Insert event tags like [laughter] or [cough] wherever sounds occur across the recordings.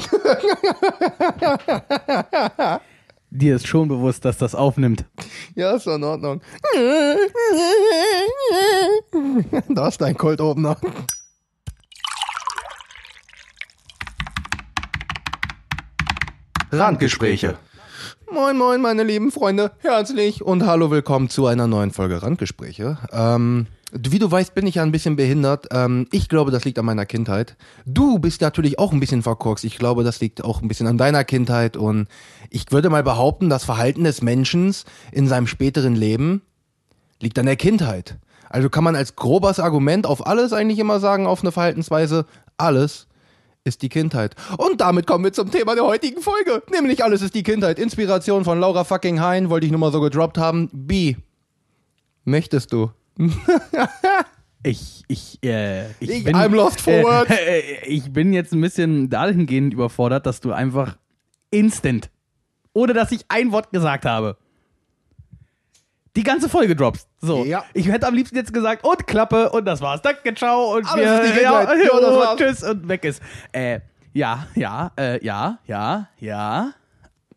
[laughs] Dir ist schon bewusst, dass das aufnimmt. Ja, ist doch in Ordnung. [laughs] Da ist dein Cold Opener. Randgespräche. Moin, moin, meine lieben Freunde. Herzlich und hallo, willkommen zu einer neuen Folge Randgespräche. Ähm, wie du weißt, bin ich ja ein bisschen behindert. Ähm, ich glaube, das liegt an meiner Kindheit. Du bist natürlich auch ein bisschen verkorkst. Ich glaube, das liegt auch ein bisschen an deiner Kindheit. Und ich würde mal behaupten, das Verhalten des Menschen in seinem späteren Leben liegt an der Kindheit. Also kann man als grobes Argument auf alles eigentlich immer sagen, auf eine Verhaltensweise, alles ist die Kindheit. Und damit kommen wir zum Thema der heutigen Folge. Nämlich alles ist die Kindheit. Inspiration von Laura fucking Hein, wollte ich nur mal so gedroppt haben. B. Möchtest du? [laughs] Ich, ich, äh, ich, Ich- bin, I'm lost for words. [laughs] Äh, ich bin jetzt ein bisschen dahingehend überfordert, dass du einfach instant, ohne dass ich ein Wort gesagt habe, die ganze Folge droppst. So. Ja. Ich hätte am liebsten jetzt gesagt, und Klappe, und das war's. Danke, ciao, und wir, ja. Ja, [laughs] und war's. tschüss, und weg ist. Äh, ja, ja, äh, ja, ja, ja.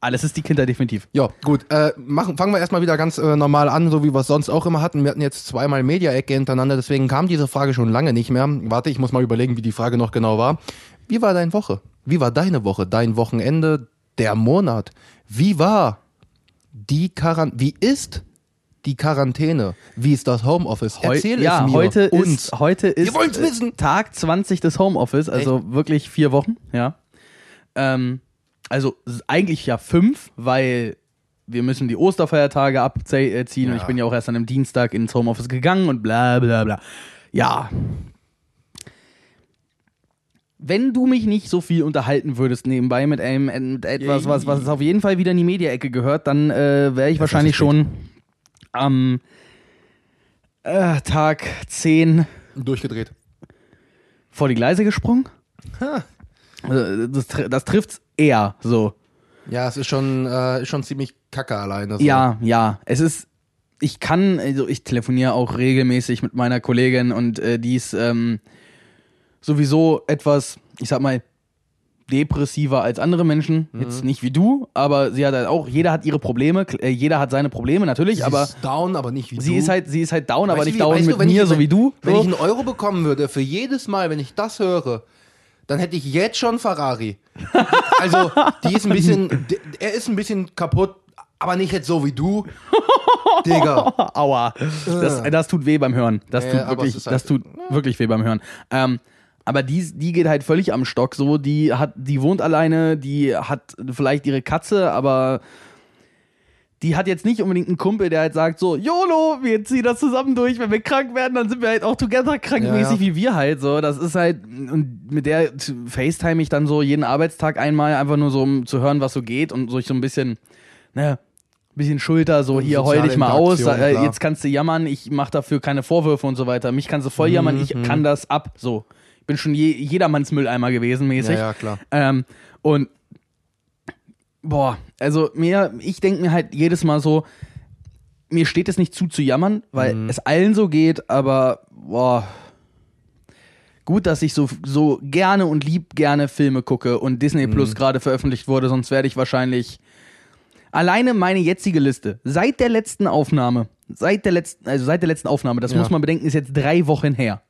Alles ist die Kinder definitiv. Ja, gut. Äh, machen, fangen wir erstmal wieder ganz äh, normal an, so wie wir es sonst auch immer hatten. Wir hatten jetzt zweimal Media-Ecke hintereinander, deswegen kam diese Frage schon lange nicht mehr. Warte, ich muss mal überlegen, wie die Frage noch genau war. Wie war deine Woche? Wie war deine Woche? Dein Wochenende? Der Monat? Wie war die Quarantäne? Wie ist die Quarantäne? Wie ist das Homeoffice? Heu- Erzähl ja, es mir. Heute uns. ist, heute ist äh, wissen. Tag 20 des Homeoffice, also wirklich vier Wochen, ja. Ähm, also eigentlich ja fünf, weil wir müssen die Osterfeiertage abziehen und Ja. ich bin ja auch erst an einem Dienstag ins Homeoffice gegangen und bla bla bla. Ja. Wenn du mich nicht so viel unterhalten würdest nebenbei mit, einem, äh, mit etwas, was, was auf jeden Fall wieder in die Media-Ecke gehört, dann äh, wäre ich wahrscheinlich ist schon am äh, Tag 10 Durchgedreht. vor die Gleise gesprungen. Also, Das, tr- das trifft's eher so. Ja, es ist schon, äh, ist schon ziemlich kacke alleine. So. Ja, ja. Es ist. Ich kann, also ich telefoniere auch regelmäßig mit meiner Kollegin und äh, die ist ähm, sowieso etwas, ich sag mal, depressiver als andere Menschen. Mhm. Jetzt nicht wie du, aber sie hat halt auch, jeder hat ihre Probleme, äh, jeder hat seine Probleme natürlich, Sie aber ist down, aber nicht wie sie du. ist halt, sie ist halt down, aber Weißt du, nicht wie- down weißt du, mit mir, ich, so wie du. Wenn so. ich einen Euro bekommen würde für jedes Mal, wenn ich das höre, dann hätte ich jetzt schon Ferrari. [laughs] Also, die ist ein bisschen, er ist ein bisschen kaputt, aber nicht jetzt so wie du. [laughs] Digga. Aua. Das, das tut weh beim Hören. Das tut aber wirklich, halt- das tut wirklich weh beim Hören. Ähm, aber die, die geht halt völlig am Stock so. Die hat, die wohnt alleine, die hat vielleicht ihre Katze, aber die hat jetzt nicht unbedingt einen Kumpel, der halt sagt so, YOLO, wir ziehen das zusammen durch, wenn wir krank werden, dann sind wir halt auch together krankmäßig Ja, ja. wie wir halt so. Das ist halt, und mit der FaceTime ich dann so jeden Arbeitstag einmal, einfach nur so, um zu hören, was so geht und so ich so ein bisschen, ne, bisschen Schulter, so hier heul dich mal aus, äh, jetzt kannst du jammern, ich mach dafür keine Vorwürfe und so weiter. Mich kannst du voll jammern, ich kann das ab, so. Ich bin schon je, jedermanns Mülleimer gewesen, Ja, mäßig. ja, klar. Ähm, und boah, also mir, ich denke mir halt jedes Mal so, mir steht es nicht zu zu jammern, weil Mhm. es allen so geht, aber boah. Gut, dass ich so, so gerne und lieb gerne Filme gucke und Disney Mhm. Plus gerade veröffentlicht wurde, sonst werde ich wahrscheinlich alleine meine jetzige Liste seit der letzten Aufnahme, seit der letzten, also seit der letzten Aufnahme, das Ja. muss man bedenken, ist jetzt drei Wochen her.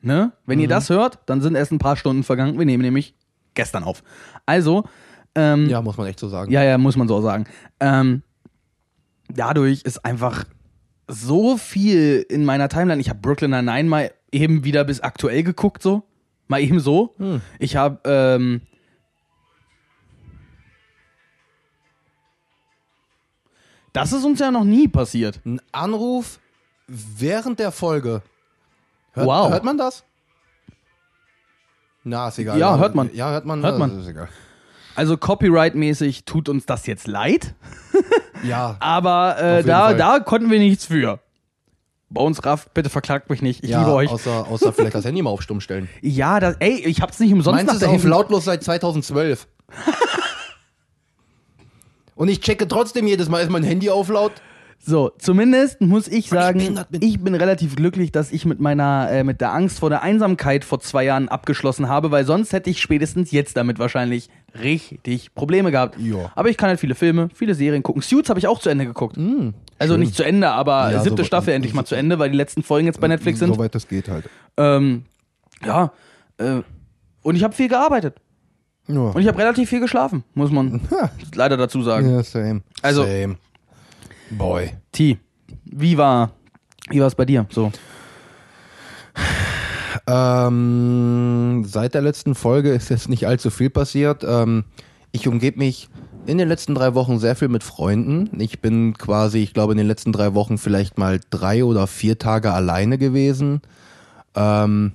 Ne? Wenn Mhm. ihr das hört, dann sind erst ein paar Stunden vergangen. Wir nehmen nämlich gestern auf. Also, ähm, Ja, muss man echt so sagen. ja, ja, muss man so sagen. Ähm, dadurch ist einfach so viel in meiner Timeline. Ich habe Brooklyn Nine-Nine mal eben wieder bis aktuell geguckt, so. Mal eben so. Hm. Ich habe, ähm, das ist uns ja noch nie passiert. Ein Anruf während der Folge. Hört, Wow. Hört man das? Na, ist egal. Ja, hört man. Ja, hört man. Hört man. Ist egal. Also Copyright-mäßig tut uns das jetzt leid, [laughs] Ja, [laughs] aber äh, da, Fall. da konnten wir nichts für. Bei uns, Raff, bitte verklagt mich nicht. Ich ja liebe euch. Außer, außer vielleicht das Handy mal auf Stumm stellen. [laughs] Ja, das, ey, ich hab's nicht umsonst Meins nach ist da auf lautlos seit 2012. Und ich checke trotzdem jedes Mal, ist mein Handy auf laut? So, zumindest muss ich sagen, bin. ich bin relativ glücklich, dass ich mit meiner, äh, mit der Angst vor der Einsamkeit vor zwei Jahren abgeschlossen habe, weil sonst hätte ich spätestens jetzt damit wahrscheinlich richtig Probleme gehabt. Ja. Aber ich kann halt viele Filme, viele Serien gucken. Suits habe ich auch zu Ende geguckt. also schön. nicht zu Ende, aber Ja, siebte so- Staffel endlich mal zu Ende, weil die letzten Folgen jetzt bei Netflix sind. Soweit das geht halt. Ähm, ja, äh, und ich habe viel gearbeitet. Ja. Und ich habe relativ viel geschlafen, muss man [laughs] leider dazu sagen. Ja, same. Also- Same. Boy. T, wie war wie war es bei dir? So. Ähm, seit der letzten Folge ist jetzt nicht allzu viel passiert. Ähm, ich umgebe mich in den letzten drei Wochen sehr viel mit Freunden. Ich bin quasi, ich glaube, in den letzten drei Wochen vielleicht mal drei oder vier Tage alleine gewesen. Ähm,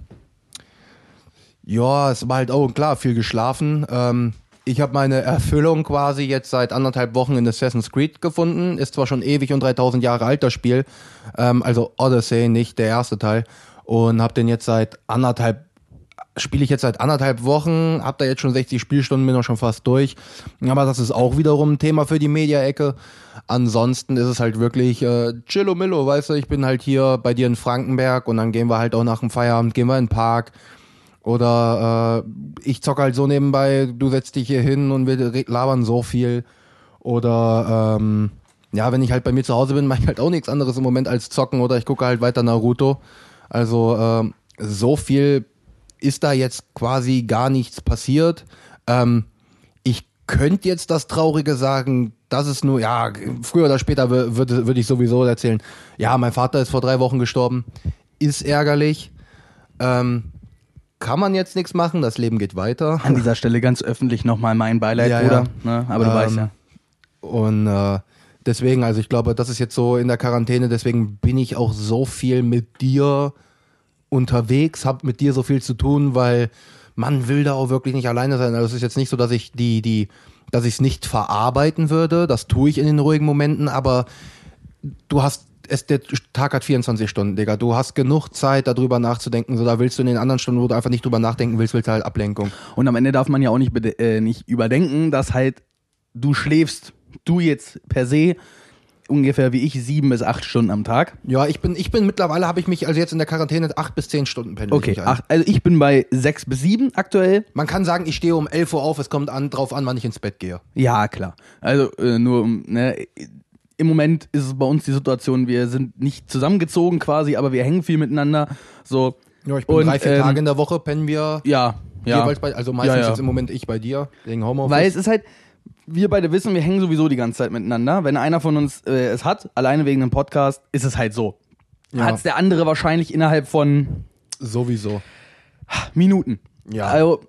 ja, es war halt auch klar, viel geschlafen. Ähm, ich habe meine Erfüllung quasi jetzt seit anderthalb Wochen in Assassin's Creed gefunden. Ist zwar schon ewig und 3000 Jahre alt das Spiel, ähm, also Odyssey, nicht der erste Teil. Und habe den jetzt seit anderthalb, spiele ich jetzt seit anderthalb Wochen, habe da jetzt schon 60 Spielstunden, bin auch schon fast durch. Aber das ist auch wiederum ein Thema für die Media-Ecke. Ansonsten ist es halt wirklich äh, chillo millo, weißt du, ich bin halt hier bei dir in Frankenberg und dann gehen wir halt auch nach dem Feierabend, gehen wir in den Park. Oder äh, ich zocke halt so nebenbei, du setzt dich hier hin und wir labern so viel. Oder ähm, ja, wenn ich halt bei mir zu Hause bin, [laughs] mache ich halt auch nichts anderes im Moment als zocken oder ich gucke halt weiter Naruto. Also ähm, so viel ist da jetzt quasi gar nichts passiert. Ähm, ich könnte jetzt das Traurige sagen, das ist nur, ja, früher oder später wür- würde würde ich sowieso erzählen, ja, mein Vater ist vor drei Wochen gestorben. Ist ärgerlich. Ähm, kann man jetzt nichts machen, das Leben geht weiter. An dieser Stelle ganz öffentlich nochmal mein Beileid, Ja, Bruder. ja. Ne? Aber du Ähm, weißt ja. Und äh, deswegen, also ich glaube, das ist jetzt so in der Quarantäne, deswegen bin ich auch so viel mit dir unterwegs, hab mit dir so viel zu tun, weil man will da auch wirklich nicht alleine sein. Also es ist jetzt nicht so, dass ich die, die, dass ich es nicht verarbeiten würde. Das tue ich in den ruhigen Momenten, aber du hast es, der Tag hat 24 Stunden, Digga. Du hast genug Zeit, darüber nachzudenken. So, da willst du in den anderen Stunden, wo du einfach nicht drüber nachdenken willst, willst du halt Ablenkung. Und am Ende darf man ja auch nicht, äh, nicht überdenken, dass halt du schläfst, du jetzt per se, ungefähr wie ich, sieben bis acht Stunden am Tag. Ja, ich bin, ich bin mittlerweile habe ich mich, also jetzt in der Quarantäne, acht bis zehn Stunden pendel Okay, ich mich ein. ach, also ich bin bei sechs bis sieben aktuell. Man kann sagen, ich stehe um 11 Uhr auf, es kommt an, drauf an, wann ich ins Bett gehe. Ja, klar. Also äh, nur, um, ne, im Moment ist es bei uns die Situation, wir sind nicht zusammengezogen quasi, aber wir hängen viel miteinander. So. Ja, ich bin Und, drei, vier ähm, Tage in der Woche, pennen wir Ja, ja. jeweils bei, also meistens Ja, ja. jetzt im Moment ich bei dir, wegen Homeoffice. Weil es ist halt, wir beide wissen, wir hängen sowieso die ganze Zeit miteinander. Wenn einer von uns äh, es hat, alleine wegen einem Podcast, ist es halt so. Ja. Hat es der andere wahrscheinlich innerhalb von Sowieso. Minuten. Ja. Also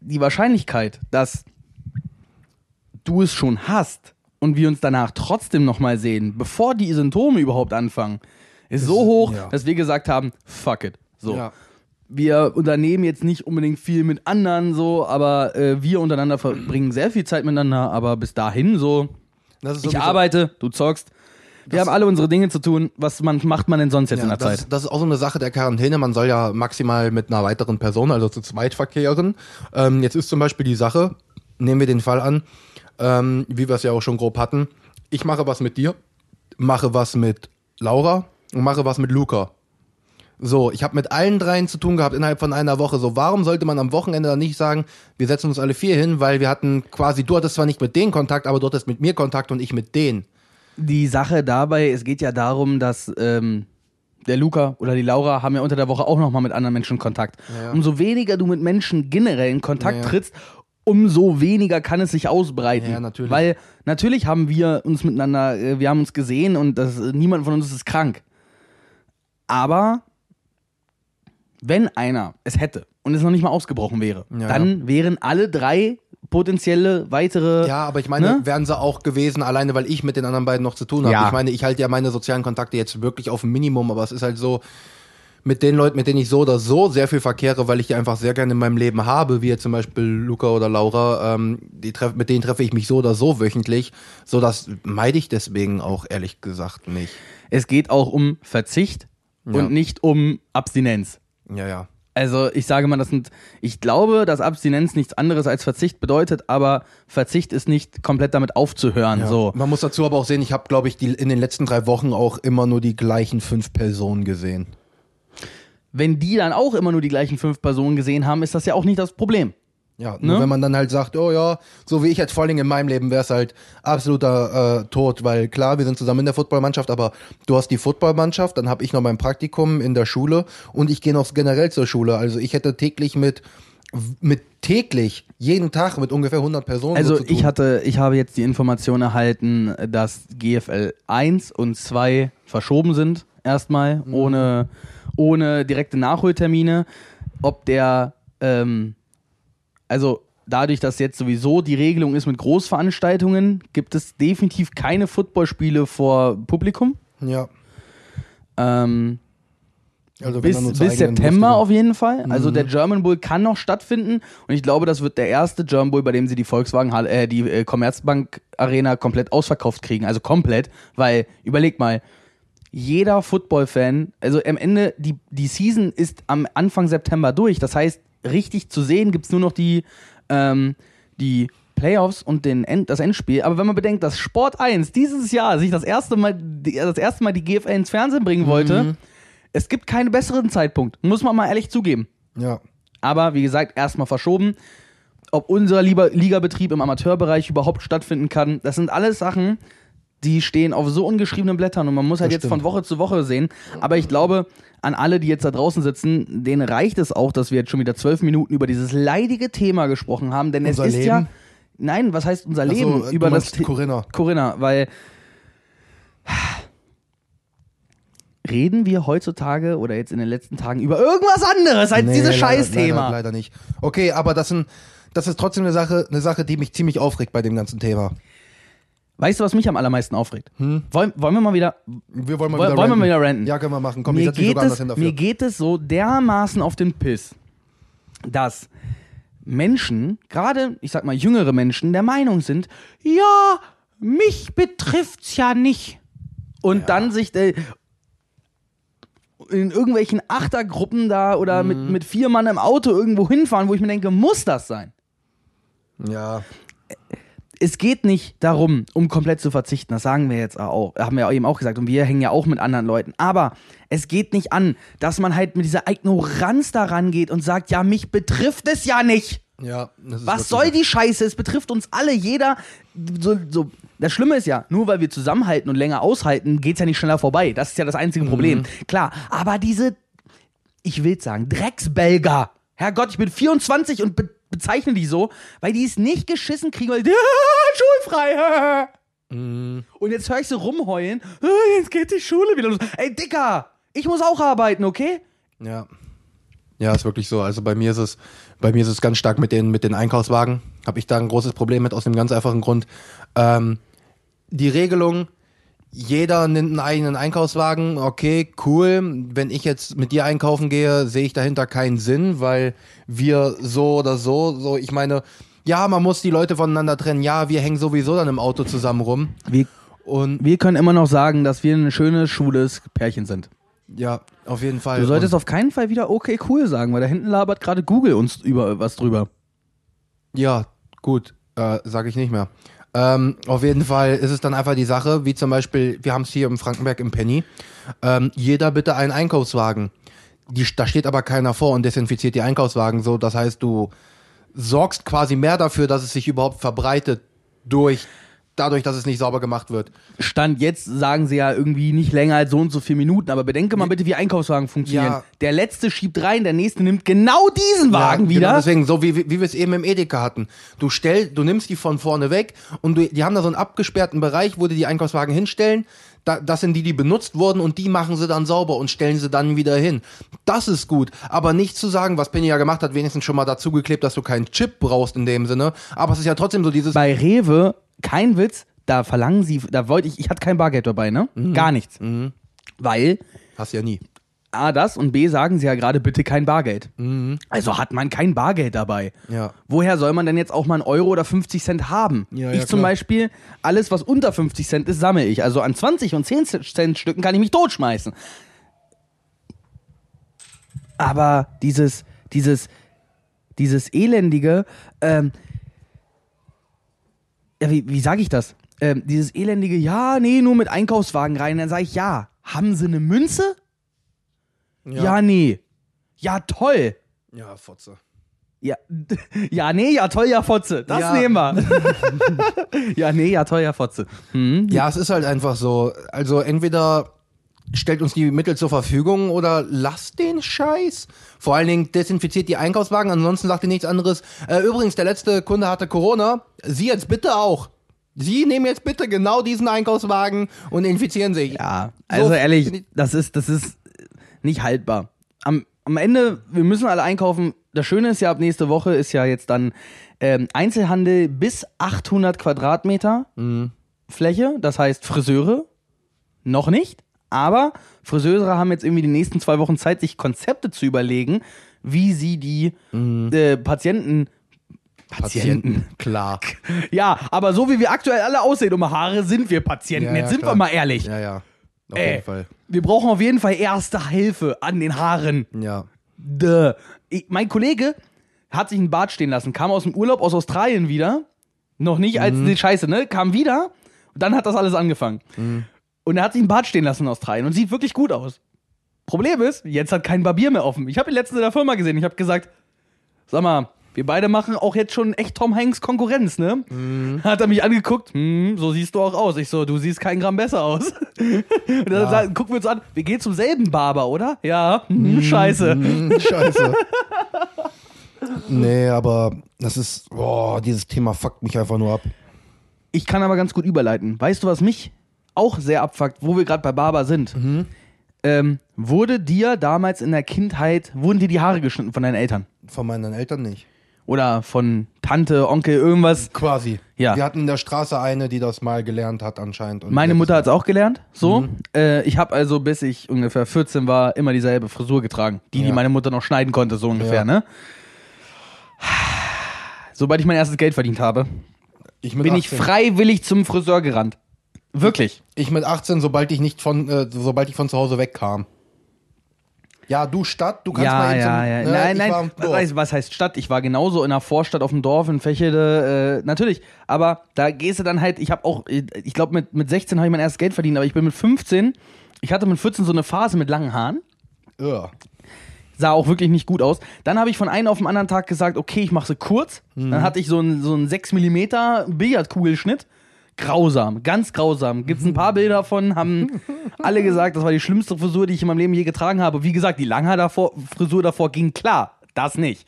die Wahrscheinlichkeit, dass du es schon hast und wir uns danach trotzdem nochmal sehen, bevor die Symptome überhaupt anfangen, ist so hoch, ja. dass wir gesagt haben, fuck it. So. Ja. Wir unternehmen jetzt nicht unbedingt viel mit anderen so, aber äh, wir untereinander verbringen sehr viel Zeit miteinander, aber bis dahin so, Das ist ich arbeite, du zockst. Wir haben alle unsere Dinge zu tun. Was man, macht man denn sonst jetzt Ja, in der das, Zeit? Ist, das ist auch so eine Sache der Quarantäne. Man soll ja maximal mit einer weiteren Person, also zu zweit verkehren. Ähm, jetzt ist zum Beispiel die Sache, nehmen wir den Fall an, ähm, wie wir es ja auch schon grob hatten. Ich mache was mit dir, mache was mit Laura und mache was mit Luca. So, ich habe mit allen dreien zu tun gehabt innerhalb von einer Woche. So, warum sollte man am Wochenende dann nicht sagen, wir setzen uns alle vier hin, weil wir hatten quasi, du hattest zwar nicht mit denen Kontakt, aber du hattest mit mir Kontakt und ich mit denen. Die Sache dabei, es geht ja darum, dass ähm, der Luca oder die Laura haben ja unter der Woche auch nochmal mit anderen Menschen Kontakt. Ja. Umso weniger du mit Menschen generell in Kontakt Ja, trittst, umso weniger kann es sich ausbreiten. Ja, natürlich. Weil natürlich haben wir uns miteinander, äh, wir haben uns gesehen und das, niemand von uns ist krank. Aber wenn einer es hätte und es noch nicht mal ausgebrochen wäre, Ja, dann wären alle drei potenzielle weitere. Ja, aber ich meine, Ne? wären sie auch gewesen, alleine weil ich mit den anderen beiden noch zu tun habe. Ja. Ich meine, ich halte ja meine sozialen Kontakte jetzt wirklich auf ein Minimum, aber es ist halt so, mit den Leuten, mit denen ich so oder so sehr viel verkehre, weil ich die einfach sehr gerne in meinem Leben habe, wie jetzt zum Beispiel Luca oder Laura, ähm, die treff, mit denen treffe ich mich so oder so wöchentlich, so das meide ich deswegen auch ehrlich gesagt nicht. Es geht auch um Verzicht Ja. und nicht um Abstinenz. Ja, ja. Also ich sage mal, das sind, ich glaube, dass Abstinenz nichts anderes als Verzicht bedeutet, aber Verzicht ist nicht komplett damit aufzuhören. So. Man muss dazu aber auch sehen, ich habe, glaube ich, die, in den letzten drei Wochen auch immer nur die gleichen fünf Personen gesehen. Wenn die dann auch immer nur die gleichen fünf Personen gesehen haben, ist das ja auch nicht das Problem. Ja, nur Ne? wenn man dann halt sagt, oh ja, so wie ich jetzt vor allem in meinem Leben wäre es halt absoluter äh, Tod, weil klar, wir sind zusammen in der Footballmannschaft, aber du hast die Footballmannschaft, dann habe ich noch mein Praktikum in der Schule und ich gehe noch generell zur Schule. Also ich hätte täglich mit mit täglich jeden Tag mit ungefähr 100 Personen Also so ich hatte, ich habe jetzt die Information erhalten, dass GFL 1 und 2 verschoben sind, erstmal, Mhm. ohne, ohne direkte Nachholtermine. Ob der, ähm, also dadurch, dass jetzt sowieso die Regelung ist mit Großveranstaltungen, gibt es definitiv keine Footballspiele vor Publikum. ja, Ähm, also bis, bis September auf jeden Fall. Also Mhm. der German Bull kann noch stattfinden und ich glaube, das wird der erste German Bull, bei dem sie die Volkswagen, äh, die äh, Commerzbank Arena komplett ausverkauft kriegen. Also komplett, weil überleg mal, jeder Football-Fan, also am Ende, die, die Season ist am Anfang September durch. Das heißt, richtig zu sehen gibt es nur noch die, ähm, die Playoffs und den End, das Endspiel. Aber wenn man bedenkt, dass Sport 1 dieses Jahr sich das erste Mal die, das erste Mal die GFL ins Fernsehen bringen wollte, es gibt keinen besseren Zeitpunkt. Muss man mal ehrlich zugeben. Ja, Aber wie gesagt, erstmal verschoben. Ob unser lieber Ligabetrieb im Amateurbereich überhaupt stattfinden kann, das sind alles Sachen, die stehen auf so ungeschriebenen Blättern und man muss halt Das jetzt stimmt. von Woche zu Woche sehen. Aber ich glaube, an alle, die jetzt da draußen sitzen, denen reicht es auch, dass wir jetzt schon wieder zwölf Minuten über dieses leidige Thema gesprochen haben, denn Unser es ist ja. Leben? Nein, was heißt unser so, Leben? du über das Corinna. Corinna, weil reden wir heutzutage oder jetzt in den letzten Tagen über irgendwas anderes als Nee, dieses Scheißthema. Leider, leider nicht. Okay, aber das, sind, das ist trotzdem eine Sache, eine Sache, die mich ziemlich aufregt bei dem ganzen Thema. Weißt du, was mich am allermeisten aufregt? Wollen, wollen wir mal wieder. Wir wollen mal Wollen- wieder wollen wir ranten. mal wieder ranten? Ja, können wir machen. Komm, Mir geht, es, mir geht es so dermaßen auf den Piss, dass Menschen, gerade, ich sag mal, jüngere Menschen, der Meinung sind, ja, mich betrifft's ja nicht. Und dann sich äh, in irgendwelchen Achtergruppen da oder mit, Mhm. mit vier Mann im Auto irgendwo hinfahren, wo ich mir denke, muss das sein? ja, es geht nicht darum, um komplett zu verzichten. Das sagen wir jetzt auch, haben wir eben auch gesagt. Und wir hängen ja auch mit anderen Leuten. Aber es geht nicht an, dass man halt mit dieser Ignoranz daran geht und sagt, ja, mich betrifft es ja nicht. ja. Was soll so. die Scheiße? Es betrifft uns alle. Jeder. So, so. Das Schlimme ist ja, nur weil wir zusammenhalten und länger aushalten, geht es ja nicht schneller vorbei. Das ist ja das einzige Problem. Klar, aber diese, ich will sagen, Drecksbelger. Herrgott, ich bin 24 und be bezeichne die so, weil die es nicht geschissen kriegen, weil die, schulfrei. Und jetzt höre ich sie rumheulen. "Ah, Jetzt geht die Schule wieder los. Ey, Dicker, ich muss auch arbeiten, okay? Ja. Ja, ist wirklich so. Also bei mir ist es, bei mir ist es ganz stark mit den, mit den Einkaufswagen. Habe ich da ein großes Problem mit aus dem ganz einfachen Grund. Ähm, die Regelung, jeder nimmt einen eigenen Einkaufswagen, okay, cool. Wenn ich jetzt mit dir einkaufen gehe, sehe ich dahinter keinen Sinn, weil wir so oder so, so, ich meine, ja, man muss die Leute voneinander trennen. Ja, wir hängen sowieso dann im Auto zusammen rum. Wir, Und wir können immer noch sagen, dass wir ein schönes, schwules Pärchen sind. ja, auf jeden Fall. Du solltest Und- auf keinen Fall wieder okay cool sagen, weil da hinten labert gerade Google uns über was drüber. Ja, gut, äh, sage ich nicht mehr. Ähm, auf jeden Fall ist es dann einfach die Sache, wie zum Beispiel, wir haben es hier im Frankenberg im Penny, ähm, jeder bitte einen Einkaufswagen. Die, da steht aber keiner vor und desinfiziert die Einkaufswagen so. Das heißt, du sorgst quasi mehr dafür, dass es sich überhaupt verbreitet durch dadurch, dass es nicht sauber gemacht wird. Stand jetzt sagen sie ja irgendwie nicht länger als so und so vier Minuten, aber bedenke mal bitte, wie Einkaufswagen funktionieren. Ja. Der letzte schiebt rein, der nächste nimmt genau diesen Wagen ja, wieder. Genau deswegen, so wie, wie wir es eben im Edeka hatten. Du stell, du nimmst die von vorne weg und du, die haben da so einen abgesperrten Bereich, wo die die Einkaufswagen hinstellen. Da, das sind die, die benutzt wurden und die machen sie dann sauber und stellen sie dann wieder hin. Das ist gut, aber nicht zu sagen, was Penny ja gemacht hat, wenigstens schon mal dazu geklebt, dass du keinen Chip brauchst in dem Sinne. Aber es ist ja trotzdem so dieses, Bei Rewe, kein Witz, da verlangen sie, da wollte ich, ich hatte kein Bargeld dabei, ne? Mhm. Gar nichts. Weil hast ja nie. A, das und B, sagen sie ja gerade bitte kein Bargeld. Also hat man kein Bargeld dabei. Mhm. Ja. Woher soll man denn jetzt auch mal einen Euro oder 50 Cent haben? Ja, ich ja, zum. Beispiel, alles was unter 50 Cent ist, sammle ich. Also an 20 und 10 Cent Stücken kann ich mich totschmeißen. Aber dieses, dieses, dieses elendige, ähm, ja, wie, wie sage ich das? Ähm, dieses elendige, ja, nee, nur mit Einkaufswagen rein. Dann sage ich, ja, haben sie eine Münze? Ja. nee. Ja, toll. Ja, Fotze. Ja, [laughs] ja, nee, ja, toll, ja, Fotze. Das Ja. nehmen wir. [laughs] [laughs] ja, nee, ja, toll, ja, Fotze. Hm? Ja, es ist halt einfach so. Also entweder stellt uns die Mittel zur Verfügung oder lasst den Scheiß. Vor allen Dingen desinfiziert die Einkaufswagen, ansonsten sagt ihr nichts anderes. Äh, übrigens, der letzte Kunde hatte Corona. Sie jetzt bitte auch. Sie nehmen jetzt bitte genau diesen Einkaufswagen und infizieren sich. Ja, also So, ehrlich, das ist, das ist nicht haltbar. Am, am Ende, wir müssen alle einkaufen. Das Schöne ist ja, ab nächste Woche ist ja jetzt dann ähm, Einzelhandel bis 800 Quadratmeter Fläche. Das heißt Friseure noch nicht. Aber Friseure haben jetzt irgendwie die nächsten zwei Wochen Zeit, sich Konzepte zu überlegen, wie sie die äh, Patienten Patienten. Klar. [laughs] Ja, aber so wie wir aktuell alle aussehen um Haare, sind wir Patienten. Ja, ja, Jetzt sind klar. wir mal ehrlich. Ja, ja. Auf Ey, jeden Fall. Wir brauchen auf jeden Fall erste Hilfe an den Haaren. Ja. Duh. Ich, mein Kollege hat sich einen Bart stehen lassen, kam aus dem Urlaub aus Australien wieder. Noch nicht als die Scheiße, ne? Kam wieder und dann hat das alles angefangen. Und er hat sich einen Bart stehen lassen in Australien und sieht wirklich gut aus. Problem ist, jetzt hat kein Barbier mehr offen. Ich habe ihn letztens in der Firma gesehen. Ich habe gesagt, sag mal, wir beide machen auch jetzt schon echt Tom Hanks Konkurrenz, ne? Hat er mich angeguckt, hm, so siehst du auch aus. Ich so, du siehst kein Gramm besser aus. [laughs] und dann Ja. sagen- gucken wir uns an, wir gehen zum selben Barber, oder? Ja, hm, scheiße. Hm, Scheiße. [laughs] nee, aber das ist, boah, dieses Thema fuckt mich einfach nur ab. Ich kann aber ganz gut überleiten. Weißt du, was mich auch sehr abfuckt, wo wir gerade bei Barber sind? Ähm, wurde dir damals in der Kindheit, wurden dir die Haare geschnitten von deinen Eltern? Von meinen Eltern nicht. Oder von Tante, Onkel, irgendwas? Quasi. Ja. Wir hatten in der Straße eine, die das mal gelernt hat anscheinend. Und Meine Mutter hat es auch gelernt, so. Äh, ich habe also, bis ich ungefähr 14 war, immer dieselbe Frisur getragen. Die, die Ja. meine Mutter noch schneiden konnte, so ungefähr, Ja. ne? Sobald ich mein erstes Geld verdient habe, ich bin ich 18. freiwillig zum Friseur gerannt. Wirklich. Ich mit 18, sobald ich nicht von, äh, sobald ich von zu Hause wegkam. Ja, du Stadt, du kannst ja, mal eben ja, ja. ne, nein, nein. Was was heißt Stadt? Ich war genauso in einer Vorstadt auf dem Dorf in Fächede. Äh, natürlich. Aber da gehst du dann halt, ich habe auch, ich glaube, mit, mit 16 habe ich mein erstes Geld verdient, aber ich bin mit 15, ich hatte mit 14 so eine Phase mit langen Haaren. Ja. Sah auch wirklich nicht gut aus. Dann habe ich von einem auf den anderen Tag gesagt, okay, ich mache sie kurz. Mhm. Dann hatte ich so einen, so einen 6 mm Billardkugelschnitt. Grausam, ganz grausam. Gibt es ein paar Bilder von, haben [laughs] alle gesagt, das war die schlimmste Frisur, die ich in meinem Leben je getragen habe. Wie gesagt, die Langhaar davor, Frisur davor ging klar, das nicht.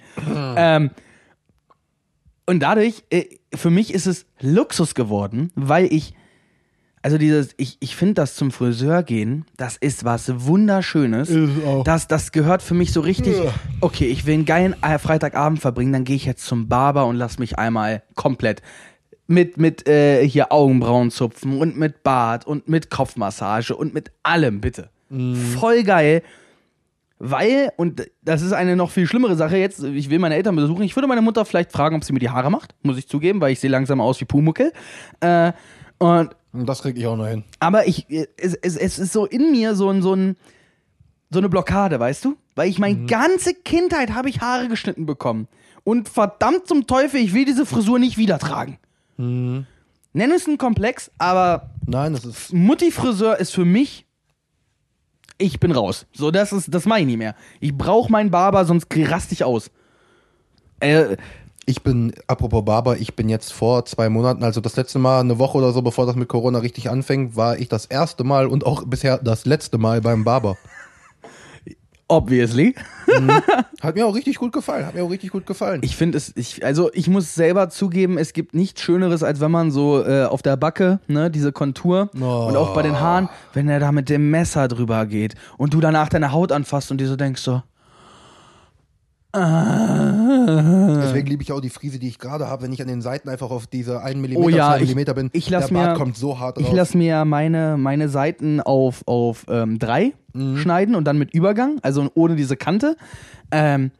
ähm, und dadurch, äh, für mich ist es Luxus geworden, weil ich, also dieses, ich, ich finde das zum Friseur gehen, das ist was Wunderschönes. Ist auch. Das, das gehört für mich so richtig, okay, ich will einen geilen Freitagabend verbringen, dann gehe ich jetzt zum Barber und lass mich einmal komplett mit, mit äh, hier Augenbrauen zupfen und mit Bart und mit Kopfmassage und mit allem, bitte. Voll geil. Weil, und das ist eine noch viel schlimmere Sache jetzt, ich will meine Eltern besuchen. Ich würde meine Mutter vielleicht fragen, ob sie mir die Haare macht, muss ich zugeben, weil ich sehe langsam aus wie Pumuckel. Äh, und Und das krieg ich auch noch hin. aber ich, es, es, es ist so in mir so, ein, so, ein, so eine Blockade, weißt du? Weil ich meine ganze Kindheit habe ich Haare geschnitten bekommen. Und verdammt zum Teufel, ich will diese Frisur nicht wieder tragen. Nenn es einen Komplex, aber Nein, das ist. Mutti-Friseur ist für mich, ich bin raus. So, das ist, das meine ich nicht mehr. Ich brauche meinen Barber, sonst raste ich aus. Äh, Ich bin, apropos Barber, ich bin jetzt vor zwei Monaten, also das letzte Mal, eine Woche oder so, bevor das mit Corona richtig anfängt, war ich das erste Mal und auch bisher das letzte Mal beim Barber. Obviously. [laughs] Hat mir auch richtig gut gefallen, hat mir auch richtig gut gefallen. Ich finde es, ich, also ich muss selber zugeben, es gibt nichts Schöneres, als wenn man so äh, auf der Backe, ne, diese Kontur Oh. und auch bei den Haaren, wenn er da mit dem Messer drüber geht und du danach deine Haut anfasst und dir so denkst so, Deswegen liebe ich auch die Frise, die ich gerade habe, wenn ich an den Seiten einfach auf diese 1 mm, Oh ja, 2 ich- mm bin. ich lass der Bart mir- kommt so hart raus. ich lasse mir meine, meine Seiten auf, auf ähm, drei Mhm. schneiden und dann mit Übergang, also ohne diese Kante. Ähm,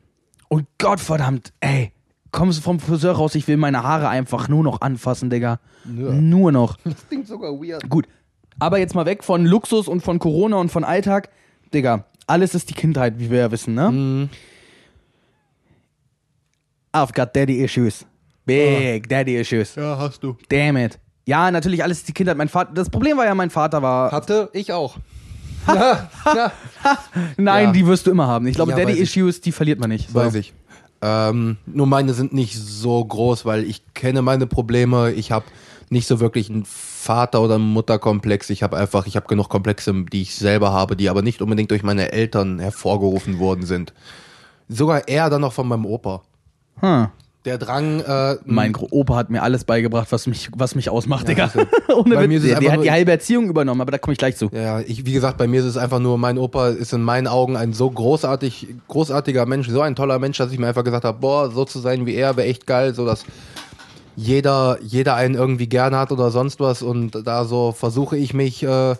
und Gottverdammt, ey, kommst du vom Friseur raus, ich will meine Haare einfach nur noch anfassen, Digga. Ja. Nur noch. [laughs] das klingt sogar weird. Gut. Aber jetzt mal weg von Luxus und von Corona und von Alltag. Digga, alles ist die Kindheit, wie wir ja wissen, ne? I've got daddy issues. Big daddy issues. Ja, hast du. Damn it. Ja, natürlich alles die Kindheit. Mein Vater, das Problem war ja, mein Vater war. Hatte ich auch. [laughs] ja, ja. Nein, Ja. die wirst du immer haben. Ich glaube, Ja, Daddy. Issues, die verliert man nicht. So. Weiß ich. Ähm, nur meine sind nicht so groß, weil ich kenne meine Probleme. Ich habe nicht so wirklich einen Vater- oder Mutterkomplex. Ich habe einfach, ich habe genug Komplexe, die ich selber habe, die aber nicht unbedingt durch meine Eltern hervorgerufen worden sind. Sogar eher dann noch von meinem Opa. Hm. Der Drang, äh, Mein Opa hat mir alles beigebracht, was mich, was mich ausmacht, Digga. siehste. [laughs] Ohne Bei mir Witz. ist es Der, hat die halbe Erziehung übernommen, aber da komme ich gleich zu. Ja, ich, wie gesagt, bei mir ist es einfach nur, mein Opa ist in meinen Augen ein so großartig, großartiger Mensch, so ein toller Mensch, dass ich mir einfach gesagt habe, boah, so zu sein wie er wäre echt geil, so dass jeder, jeder einen irgendwie gerne hat oder sonst was und da so versuche ich mich äh,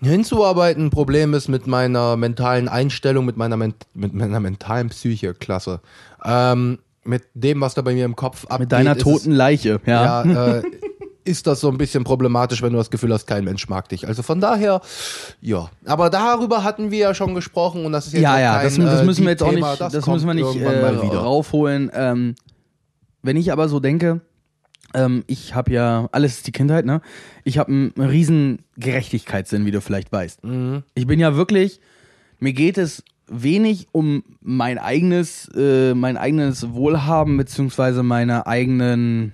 hinzuarbeiten. Problem ist mit meiner mentalen Einstellung, mit meiner, Men mit meiner mentalen Psyche, klasse. Ähm, mit dem, was da bei mir im Kopf abgeht. Mit deiner ist es- toten Leiche, ja. ja, [laughs] äh, ist das so ein bisschen problematisch, wenn du das Gefühl hast, kein Mensch mag dich. Also von daher, ja. Aber darüber hatten wir ja schon gesprochen und das ist jetzt Ja, ja, kein, das, das äh, müssen wir jetzt auch Thema, nicht, das, kommt müssen wir nicht äh, raufholen. Ähm, wenn ich aber so denke, ähm, ich habe ja, alles ist die Kindheit, ne? Ich habe einen riesen Gerechtigkeitssinn, wie du vielleicht weißt. Mhm. Ich bin ja wirklich, mir geht es wenig um mein eigenes, äh, mein eigenes Wohlhaben beziehungsweise meine eigenen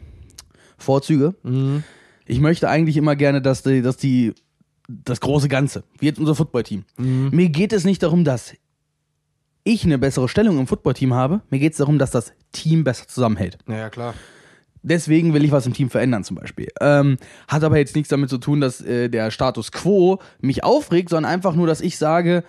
Vorzüge. Mhm. Ich möchte eigentlich immer gerne, dass die, dass die das große Ganze, wie jetzt unser Footballteam. Mhm. Mir geht es nicht darum, dass ich eine bessere Stellung im Footballteam habe. Mir geht es darum, dass das Team besser zusammenhält. Ja, ja, klar. Deswegen will ich was im Team verändern zum Beispiel. Ähm, hat aber jetzt nichts damit zu tun, dass äh, der Status quo mich aufregt, sondern einfach nur, dass ich sage,